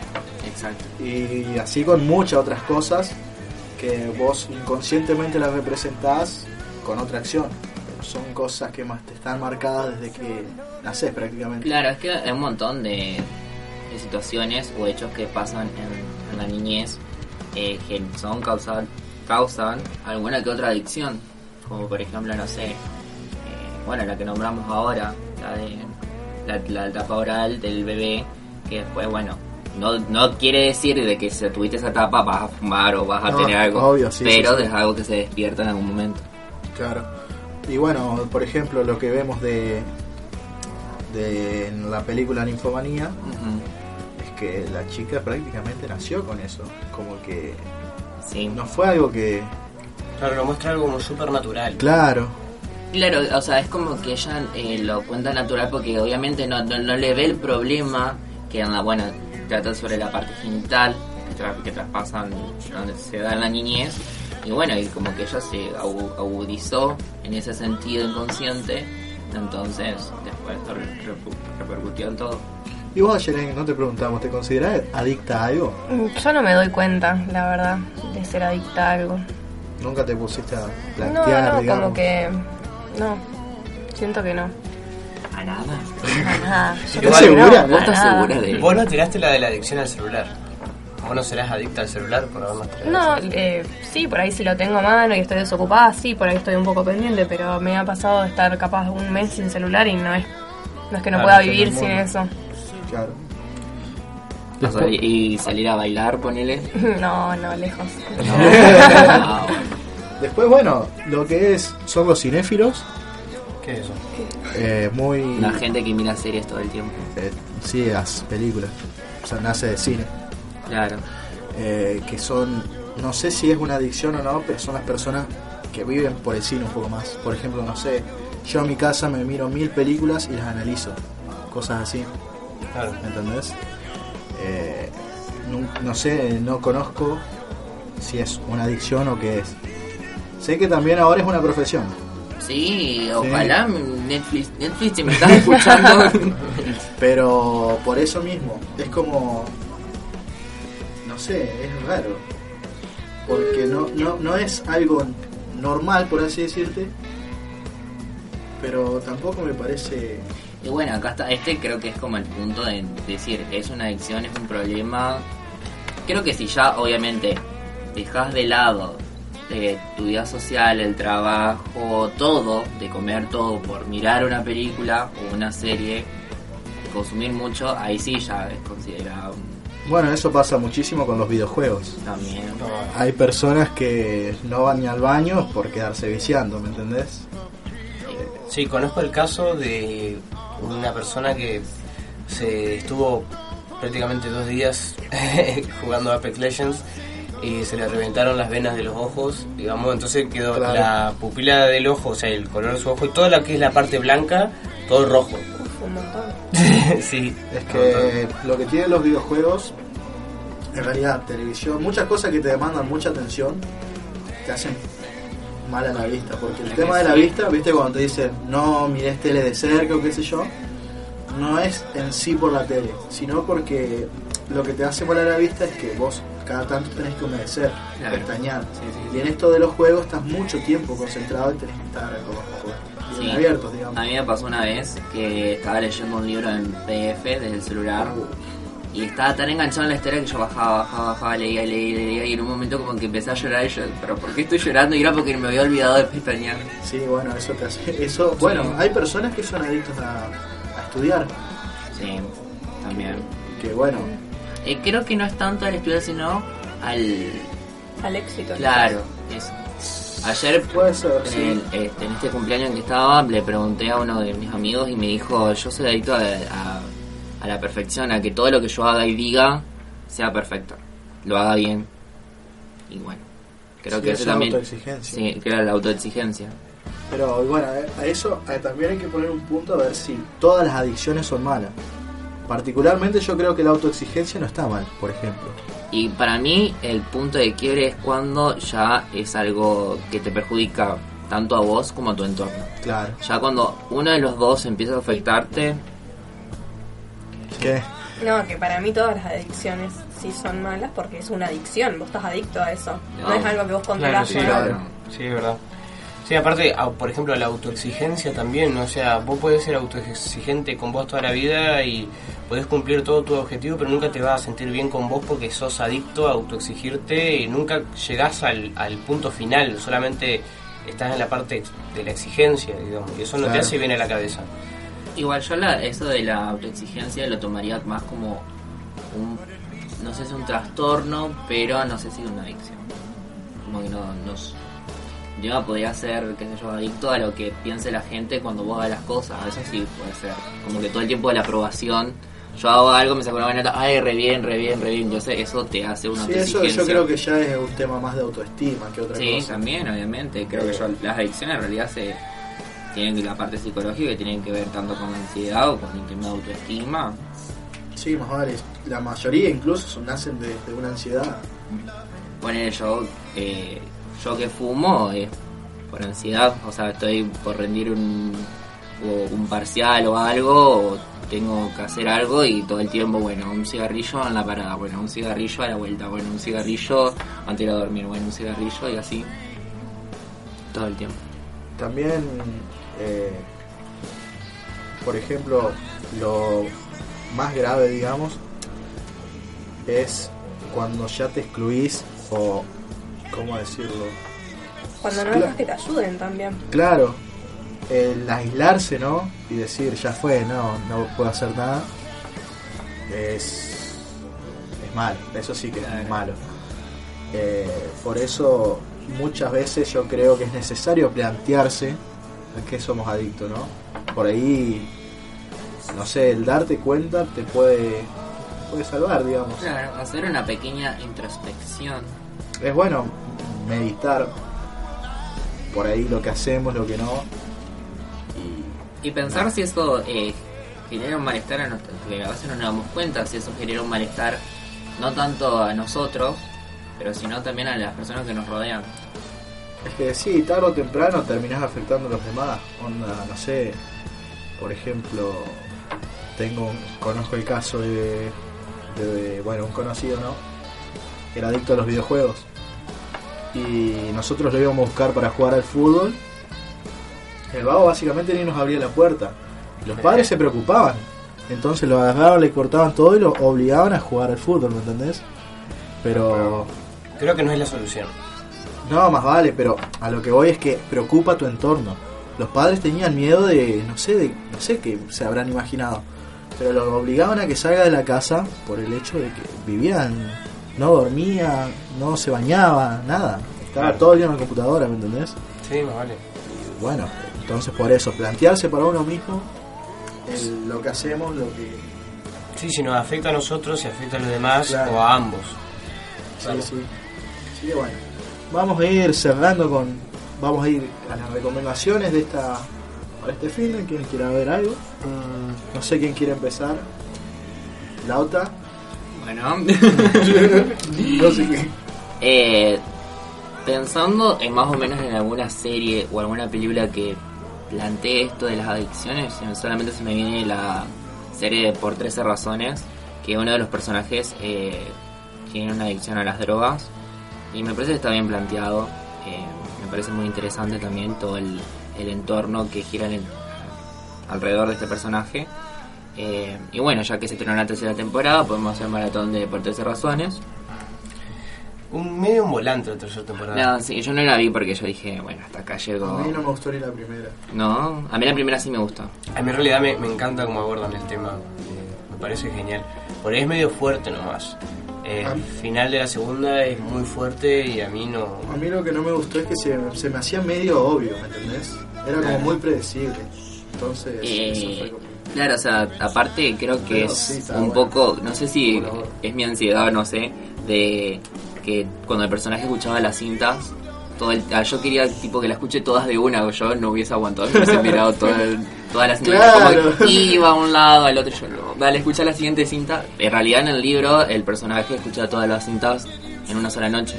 Speaker 3: Exacto.
Speaker 2: Y así con muchas otras cosas que vos inconscientemente las representás con otra acción. Pero son cosas que más te están marcadas desde que nacés prácticamente.
Speaker 3: Claro, es que hay un montón de, de situaciones o hechos que pasan en, en la niñez eh, que son causan, causan alguna que otra adicción. Como por ejemplo, no sé, eh, bueno, la que nombramos ahora, la de la, la etapa oral del bebé, que después, bueno, no, no quiere decir de que si tuviste esa etapa vas a fumar o vas a
Speaker 2: No,
Speaker 3: tener algo,
Speaker 2: obvio, sí,
Speaker 3: pero
Speaker 2: sí, sí.
Speaker 3: es algo que se despierta en algún momento.
Speaker 2: Claro. Y bueno, por ejemplo, lo que vemos de, de en la película Ninfomanía es que la chica prácticamente nació con eso. Como que
Speaker 3: Sí.
Speaker 2: no fue algo que...
Speaker 1: Claro, lo muestra algo como súper natural.
Speaker 2: Claro,
Speaker 3: Claro, o sea, es como que ella eh, lo cuenta natural porque obviamente no, no, no le ve el problema que en la, bueno, trata sobre la parte genital que, tra- que traspasan donde se da en la niñez y bueno, y como que ella se agu- agudizó en ese sentido inconsciente, entonces después esto repercutió en todo.
Speaker 2: Y vos, Yeren, no te preguntamos, ¿te considerás adicta a algo?
Speaker 4: Mm, Yo no me doy cuenta, la verdad, de ser adicta a algo.
Speaker 2: Nunca te pusiste a
Speaker 4: No,
Speaker 2: plantear,
Speaker 4: no,
Speaker 2: digamos.
Speaker 4: como que. No, siento que no.
Speaker 3: A nada.
Speaker 4: Para nada.
Speaker 2: ¿Estás segura?
Speaker 4: no,
Speaker 3: ¿Vos estás
Speaker 4: nada.
Speaker 3: segura de
Speaker 1: Vos no tiraste la de la adicción al celular. Vos no serás adicta al celular por habernos tirado
Speaker 4: No, eh, sí, por ahí si lo tengo a mano y estoy desocupada, sí, por ahí estoy un poco pendiente, pero me ha pasado de estar capaz un mes sin celular y no es, no es que no
Speaker 1: Claro,
Speaker 4: pueda vivir sin eso.
Speaker 2: Claro.
Speaker 3: O sea, y, y salir a bailar, ponele.
Speaker 4: No, no, lejos.
Speaker 3: No.
Speaker 2: Después, bueno, lo que es son los cinéfilos,
Speaker 1: ¿Qué es eso?
Speaker 2: eh, muy...
Speaker 3: La gente que mira series todo el tiempo.
Speaker 2: eh, sí, las películas, o sea, nace de cine,
Speaker 3: Claro.
Speaker 2: eh, que son, no sé si es una adicción o no, pero son las personas que viven por el cine un poco más. Por ejemplo, no sé, yo en mi casa me miro mil películas y las analizo, cosas así,
Speaker 1: Claro.
Speaker 2: ¿entendés? Eh, no, no sé, no conozco si es una adicción o qué es. Sé que también ahora es una profesión.
Speaker 3: Sí, ojalá Netflix, Netflix si me estás escuchando.
Speaker 2: Pero por eso mismo, es como. No sé, es raro. Porque no, no, no es algo normal, por así decirte. Pero tampoco me parece.
Speaker 3: y bueno, acá está, este creo que es como el punto de decir, es una adicción, es un problema. Creo que si ya obviamente dejas de lado eh, tu vida social, el trabajo, todo, de comer todo por mirar una película o una serie, de consumir mucho, ahí sí ya es considerado
Speaker 2: Bueno, eso pasa muchísimo con los videojuegos.
Speaker 3: también.
Speaker 2: Hay personas que no van ni al baño por quedarse viciando, ¿me entendés?
Speaker 1: Sí, conozco el caso de una persona que se estuvo prácticamente dos días jugando Apex Legends y se le reventaron las venas de los ojos, digamos, entonces quedó
Speaker 2: Claro.
Speaker 1: la pupila del ojo, o sea, el color de su ojo y toda la que es la parte blanca, todo rojo.
Speaker 4: Uf, un montón.
Speaker 1: sí,
Speaker 2: Es que lo que tienen los videojuegos, en realidad, televisión, muchas cosas que te demandan mucha atención, te hacen mal a la vista. Porque el
Speaker 3: Es
Speaker 2: tema de la
Speaker 3: sí.
Speaker 2: vista, viste, cuando te dicen no mires tele de cerca o qué sé yo, no es en sí por la tele, sino porque lo que te hace mal a la vista es que vos cada tanto tenés que humedecer,
Speaker 3: Claro.
Speaker 2: pestañear.
Speaker 3: Sí, sí,
Speaker 2: Y en esto de los juegos estás mucho tiempo concentrado y tenés que estar bien
Speaker 3: Sí.
Speaker 2: abiertos, digamos.
Speaker 3: A mí me pasó una vez que estaba leyendo un libro en PDF desde el celular y estaba tan enganchado en la historia que yo bajaba, bajaba, bajaba, leía, leía, leía y en un momento como que empecé a llorar y yo, pero ¿por qué estoy llorando? Y era porque me había olvidado de pestañear.
Speaker 2: Sí, bueno, eso te hace. Eso, bueno, hay personas que son adictos a, a estudiar.
Speaker 3: Sí, también.
Speaker 2: Que bueno,
Speaker 3: Eh, creo que no es tanto al estudiar sino al...
Speaker 4: Al éxito.
Speaker 3: Claro, eso. Ayer
Speaker 2: puede ser,
Speaker 3: en,
Speaker 2: sí.
Speaker 3: el- este, en este cumpleaños en que estaba, le pregunté a uno de mis amigos y me dijo, yo soy adicto a, a- a la perfección, a que todo lo que yo haga y diga sea perfecto, lo haga bien. Y bueno, creo
Speaker 2: Sí,
Speaker 3: que
Speaker 2: es
Speaker 3: eso también...
Speaker 2: autoexigencia.
Speaker 3: Sí, que era la autoexigencia.
Speaker 2: Pero bueno, a eso también hay que poner un punto a ver si todas las adicciones son malas. Particularmente yo creo que la autoexigencia no está mal, por ejemplo.
Speaker 3: Y para mí el punto de quiebre es cuando ya es algo que te perjudica tanto a vos como a tu entorno.
Speaker 2: Claro.
Speaker 3: Ya cuando uno de los dos empieza a afectarte,
Speaker 2: ¿Qué?
Speaker 4: No, que para mí todas las adicciones sí son malas porque es una adicción, vos estás adicto a eso. No,
Speaker 3: No.
Speaker 4: es algo que vos
Speaker 1: Claro,
Speaker 4: controlás.
Speaker 1: sí, claro. Sí, es verdad. Sí, aparte, por ejemplo, la autoexigencia también, o sea, vos podés ser autoexigente con vos toda la vida y podés cumplir todo tu objetivo, pero nunca te vas a sentir bien con vos porque sos adicto a autoexigirte y nunca llegás al, al punto final, solamente estás en la parte de la exigencia, digamos, y eso no te hace bien a la cabeza.
Speaker 3: igual yo la, eso de la autoexigencia lo tomaría más como un, no sé si un trastorno, pero no sé si una adicción. Como que no, nos, yo podría ser, qué sé yo, adicto a lo que piense la gente cuando vos hagas las cosas, eso sí puede ser. Como que todo el tiempo de la aprobación, yo hago algo, me saco una buena nota, ay, re bien, re bien, re bien, yo sé, eso te hace una
Speaker 2: Sí, eso yo creo que ya es un tema más de autoestima que otra
Speaker 3: Sí,
Speaker 2: cosa.
Speaker 3: también, obviamente. Creo que yo, las adicciones en realidad se tienen la parte psicológica que tienen que ver tanto con ansiedad o con el tema de autoestima.
Speaker 2: Sí, más vale. La mayoría incluso son, nacen de, de una ansiedad.
Speaker 3: Bueno, yo, eh, yo que fumo es por ansiedad, o sea, estoy por rendir un, o un parcial o algo, o tengo que hacer algo y todo el tiempo, bueno, un cigarrillo en la parada, bueno, un cigarrillo a la vuelta, bueno, un cigarrillo antes de dormir, bueno, un cigarrillo y así. Todo el tiempo.
Speaker 2: También, eh, por ejemplo, lo más grave, digamos, es cuando ya te excluís o, ¿cómo decirlo?
Speaker 4: Cuando no
Speaker 2: Claro.
Speaker 4: dejas que te ayuden también.
Speaker 2: Claro, el aislarse, ¿no? Y decir, ya fue, no, no puedo hacer nada, es, es malo, eso sí que es muy malo. Eh, por eso muchas veces yo creo que es necesario plantearse a qué somos adictos, ¿no? Por ahí, no sé, el darte cuenta te puede, puede salvar, digamos.
Speaker 3: Claro, hacer una pequeña introspección.
Speaker 2: Es bueno meditar por ahí lo que hacemos, lo que no.
Speaker 3: Y pensar si eso eh, genera un malestar a nosotros, que a veces no nos damos cuenta si eso genera un malestar no tanto a nosotros, pero sino también a las personas que nos rodean.
Speaker 2: Es que sí, tarde o temprano terminás afectando a los demás. Onda, no sé, por ejemplo, tengo conozco el caso de, de, bueno, un conocido, ¿no? Que era adicto a los videojuegos. Y nosotros lo íbamos a buscar para jugar al fútbol. El vago básicamente ni nos abría la puerta. Los padres se preocupaban. Entonces lo agarraban, le cortaban todo y lo obligaban a jugar al fútbol, ¿me entendés? Pero
Speaker 1: Creo que no es la solución.
Speaker 2: no, más vale, pero a lo que voy es que preocupa tu entorno. Los padres tenían miedo de, no sé, de, no sé qué se habrán imaginado, pero lo obligaban a que salga de la casa por el hecho de que vivían, no dormía, no se bañaba, nada. Estaba
Speaker 1: Claro.
Speaker 2: todo el día en la computadora, ¿me entendés?
Speaker 1: Sí, más vale.
Speaker 2: Y bueno, entonces por eso, plantearse para uno mismo el- lo que hacemos, lo que...
Speaker 1: Sí, si nos afecta a nosotros, si afecta a los demás
Speaker 2: Claro.
Speaker 1: o a ambos.
Speaker 2: Sí, sí. Así que bueno, vamos a ir cerrando con. Vamos a ir a las recomendaciones de esta. Para este film. ¿Quién quiera ver algo? Mm, no sé quién quiere empezar. Lauta.
Speaker 3: Bueno,
Speaker 2: no sé qué.
Speaker 3: eh, pensando en más o menos en alguna serie o alguna película que plantee esto de las adicciones, solamente se me viene la serie de Por 13 Razones, que uno de los personajes eh, tiene una adicción a las drogas y me parece que está bien planteado. eh, me parece muy interesante también todo el, el entorno que gira en el- alrededor de este personaje. Eh, y bueno, ya que se estrenó la tercera temporada, podemos hacer maratón de Por 13 Razones.
Speaker 1: Un medio un volante la tercera temporada.
Speaker 3: No, sí, yo no la vi porque yo dije, bueno, hasta acá
Speaker 2: A
Speaker 3: llego.
Speaker 2: mí no me gustó ni la primera.
Speaker 3: No, a mí la primera sí me gusta.
Speaker 1: A mí en realidad me, me encanta cómo abordan el tema. eh, me parece genial. Por ahí es medio fuerte nomás. El
Speaker 2: Ah.
Speaker 1: final de la segunda es muy fuerte y a mí no...
Speaker 2: A mí lo que no me gustó es que se, se me hacía medio obvio, ¿me entendés? Era como muy predecible. Entonces, eso
Speaker 3: Eh,
Speaker 2: fue como.
Speaker 3: Claro, o sea, aparte creo que es un poco, no sé si es mi ansiedad o no sé, de que cuando el personaje escuchaba las cintas, todo el, ah, yo quería tipo que la escuche todas de una, o yo no hubiese aguantado, yo hubiese mirado todo el- todas las cintas,
Speaker 2: Claro.
Speaker 3: como que iba a un lado, al otro, yo no, dale, escucha la siguiente cinta. En realidad en el libro el personaje escucha todas las cintas en una sola noche.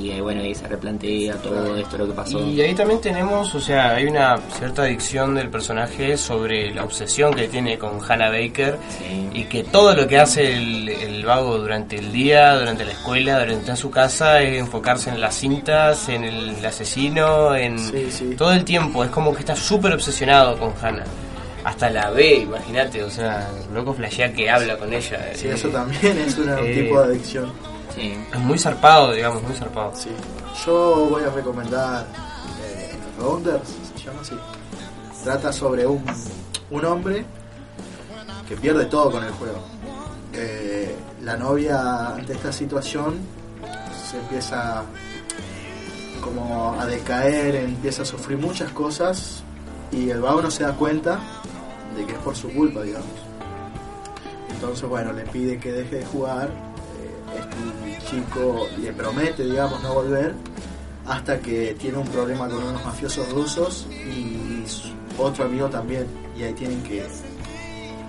Speaker 3: Y eh, bueno, ahí se replantea todo esto lo que pasó.
Speaker 1: Y ahí también tenemos, o sea, hay una cierta adicción del personaje sobre la obsesión que tiene con Hannah Baker y que todo lo que hace el, el vago durante el día, durante la escuela, durante en su casa es enfocarse en las cintas, en el asesino, en
Speaker 2: Sí, sí.
Speaker 1: todo el tiempo. Es como que está súper obsesionado con Hannah. Hasta la ve, imagínate, o sea, loco flashea que habla con ella.
Speaker 2: Sí,
Speaker 1: Eh,
Speaker 2: eso también es un
Speaker 1: eh,
Speaker 2: tipo de adicción.
Speaker 3: Sí.
Speaker 1: Es muy zarpado, digamos, muy zarpado.
Speaker 2: Sí. Yo voy a recomendar eh, Rounders, se llama así. Trata sobre un, un hombre que pierde todo con el juego. Eh, la novia ante esta situación se empieza como a decaer, empieza a sufrir muchas cosas y el vago no se da cuenta de que es por su culpa, digamos. Entonces, bueno, le pide que deje de jugar. eh, chico le promete, digamos, no volver hasta que tiene un problema con unos mafiosos rusos y otro amigo también. Y ahí tienen que.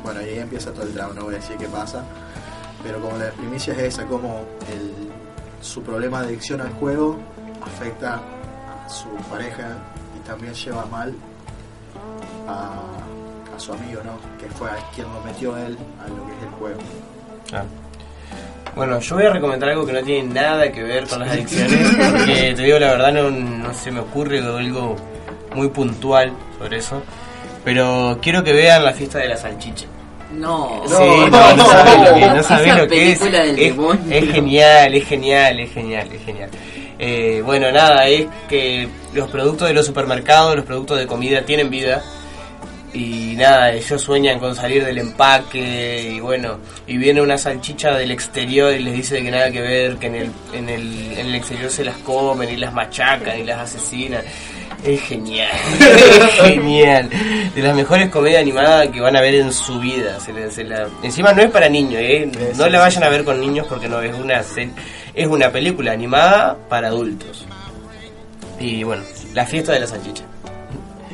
Speaker 2: Bueno, y ahí empieza todo el drama, no voy a decir qué pasa. Pero como la primicia es esa, como su problema de adicción al juego afecta a su pareja y también lleva mal a, a su amigo, ¿no? Que fue quien lo metió a él a lo que es el juego.
Speaker 1: Ah. Bueno, yo voy a recomendar algo que no tiene nada que ver con las adicciones, porque te digo la verdad, no, no se me ocurre algo muy puntual sobre eso. Pero quiero que vean la fiesta de la salchicha.
Speaker 3: No,
Speaker 1: Sí, no, no sabes lo que, no sabés lo que es.
Speaker 3: película del
Speaker 1: Es, es genial, es genial, es genial, es genial. Eh, bueno, nada, es que los productos de los supermercados, los productos de comida tienen vida. Y nada, ellos sueñan con salir del empaque y bueno, y viene una salchicha del exterior y les dice que nada que ver, que en el, en el, en el exterior se las comen y las machacan y las asesinan. Es genial, es genial. De las mejores comedias animadas que van a ver en su vida. Se la- se la- Encima no es para niños, ¿eh? no la vayan a ver con niños porque no es una es una película animada para adultos. Y bueno, la fiesta de la salchicha.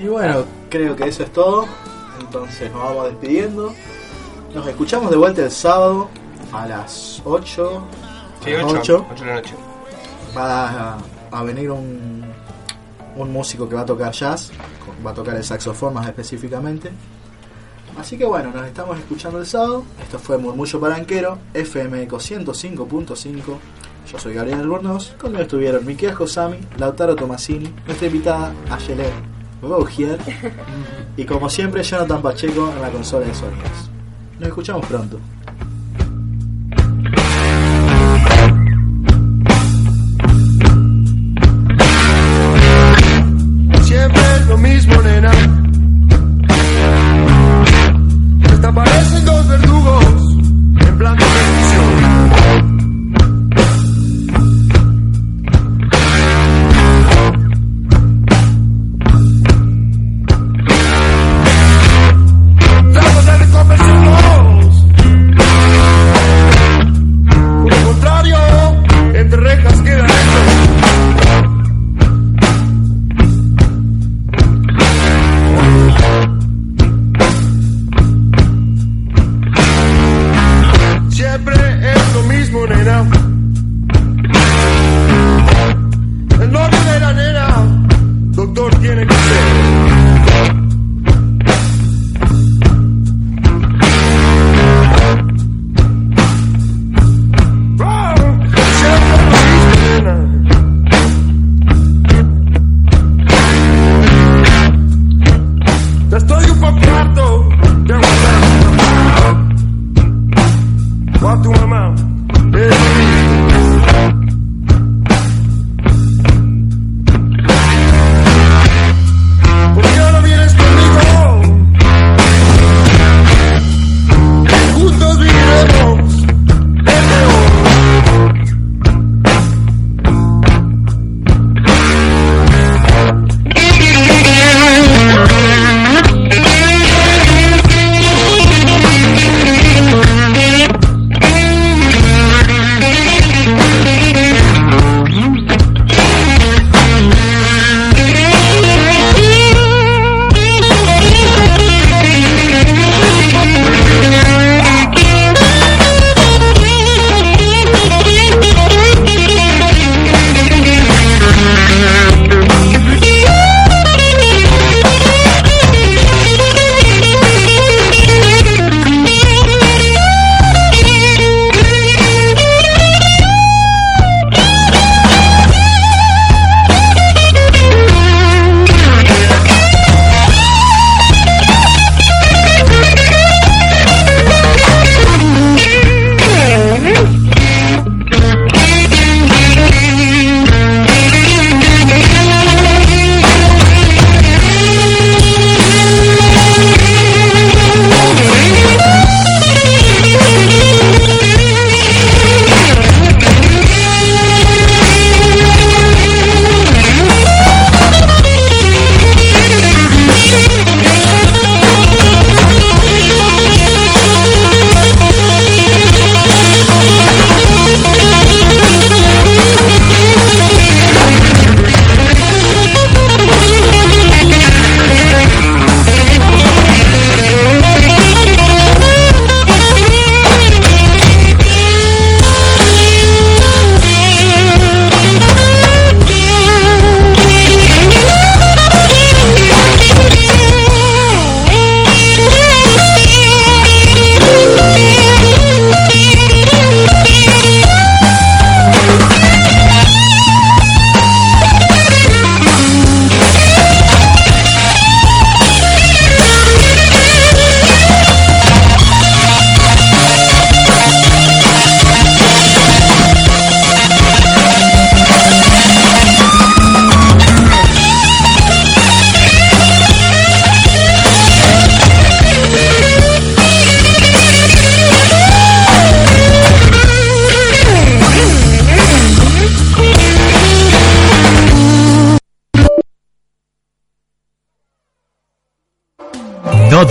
Speaker 2: Y bueno, creo que eso es todo. Entonces nos vamos despidiendo. Nos escuchamos de vuelta el sábado a las 8.
Speaker 1: Sí,
Speaker 2: a las
Speaker 1: ocho,
Speaker 2: 8.
Speaker 1: ocho de la noche.
Speaker 2: Va a, a venir un, un músico que va a tocar jazz. Va a tocar el saxofón más específicamente. Así que bueno, nos estamos escuchando el sábado. Esto fue Murmullo Paranquero, FM Eco 105.5. Yo soy Gabriel Albornoz. Conmigo estuvieron Miquel Josami, Lautaro Tomasini, nuestra invitada Ayelen Rogier. Y como siempre, Jonathan Pacheco en la consola de sonidos. Nos escuchamos pronto.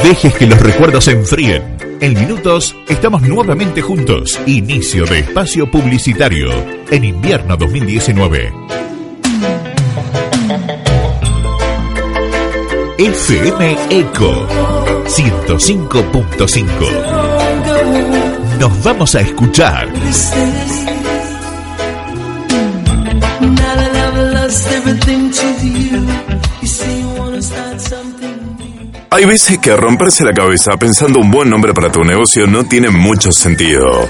Speaker 6: Dejes que los recuerdos se enfríen. En minutos estamos nuevamente juntos. Inicio de espacio publicitario en invierno 2019. FM Eco 105.5. Nos vamos a escuchar.
Speaker 10: Hay veces que romperse la cabeza pensando un buen nombre para tu negocio no tiene mucho sentido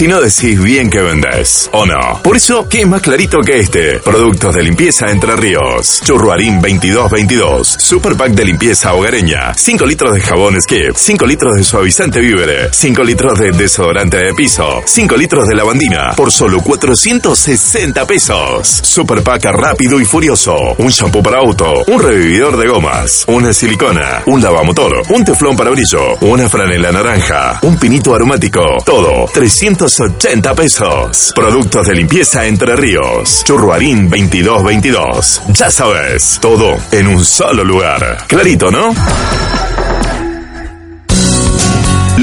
Speaker 10: si no decís bien que vendés, ¿o no? Por eso, ¿qué es más clarito que este? Productos de limpieza Entre Ríos. Churruarín 2222. Super pack de limpieza hogareña. 5 litros de jabón Skip. 5 litros de suavizante vívere. 5 litros de desodorante de piso. 5 litros de lavandina. Por solo 460 pesos. Super pack rápido y furioso. Un shampoo para auto. Un revividor de gomas. Una silicona. Un lavamotor. Un teflón para brillo. Una franela naranja. Un pinito aromático. Todo. 300 80 pesos. Productos de limpieza Entre Ríos. Churruarín 2222. Ya sabes, todo en un solo lugar. Clarito, ¿no?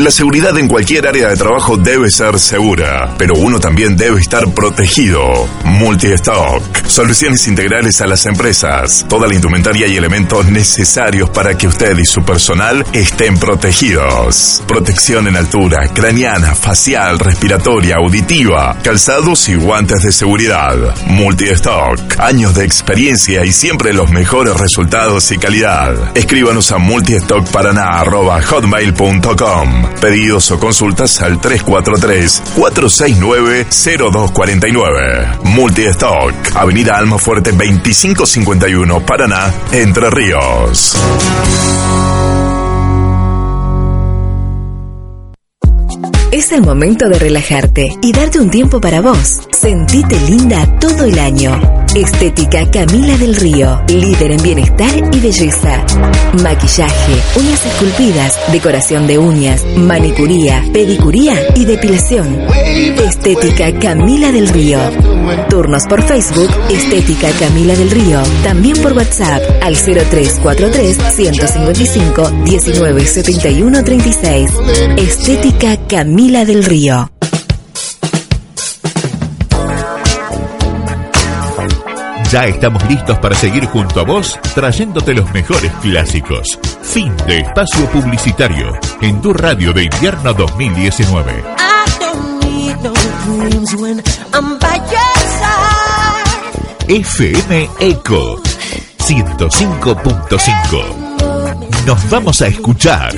Speaker 10: La seguridad en cualquier área de trabajo debe ser segura, pero uno también debe estar protegido. Multistock. Soluciones integrales a las empresas. Toda la indumentaria y elementos necesarios para que usted y su personal estén protegidos. Protección en altura, craneana, facial, respiratoria, auditiva, calzados y guantes de seguridad. Multistock. Años de experiencia y siempre los mejores resultados y calidad. Escríbanos a multistockparaná.hotmail.com Pedidos o consultas al 343-469-0249. Multistock, Avenida Almafuerte 2551, Paraná, Entre Ríos.
Speaker 7: Es el momento de relajarte y darte un tiempo para vos. Sentite linda todo el año. Estética Camila del Río, líder en bienestar y belleza. Maquillaje, uñas esculpidas, decoración de uñas, manicuría, pedicuría y depilación. Estética Camila del Río. Turnos por Facebook, Estética Camila del Río. También por WhatsApp al 0343 155 1971 36. Estética Camila del Río.
Speaker 6: Ya estamos listos para seguir junto a vos trayéndote los mejores clásicos. Fin de espacio publicitario en tu radio de invierno 2019. FM Eco 105.5. Nos vamos a escuchar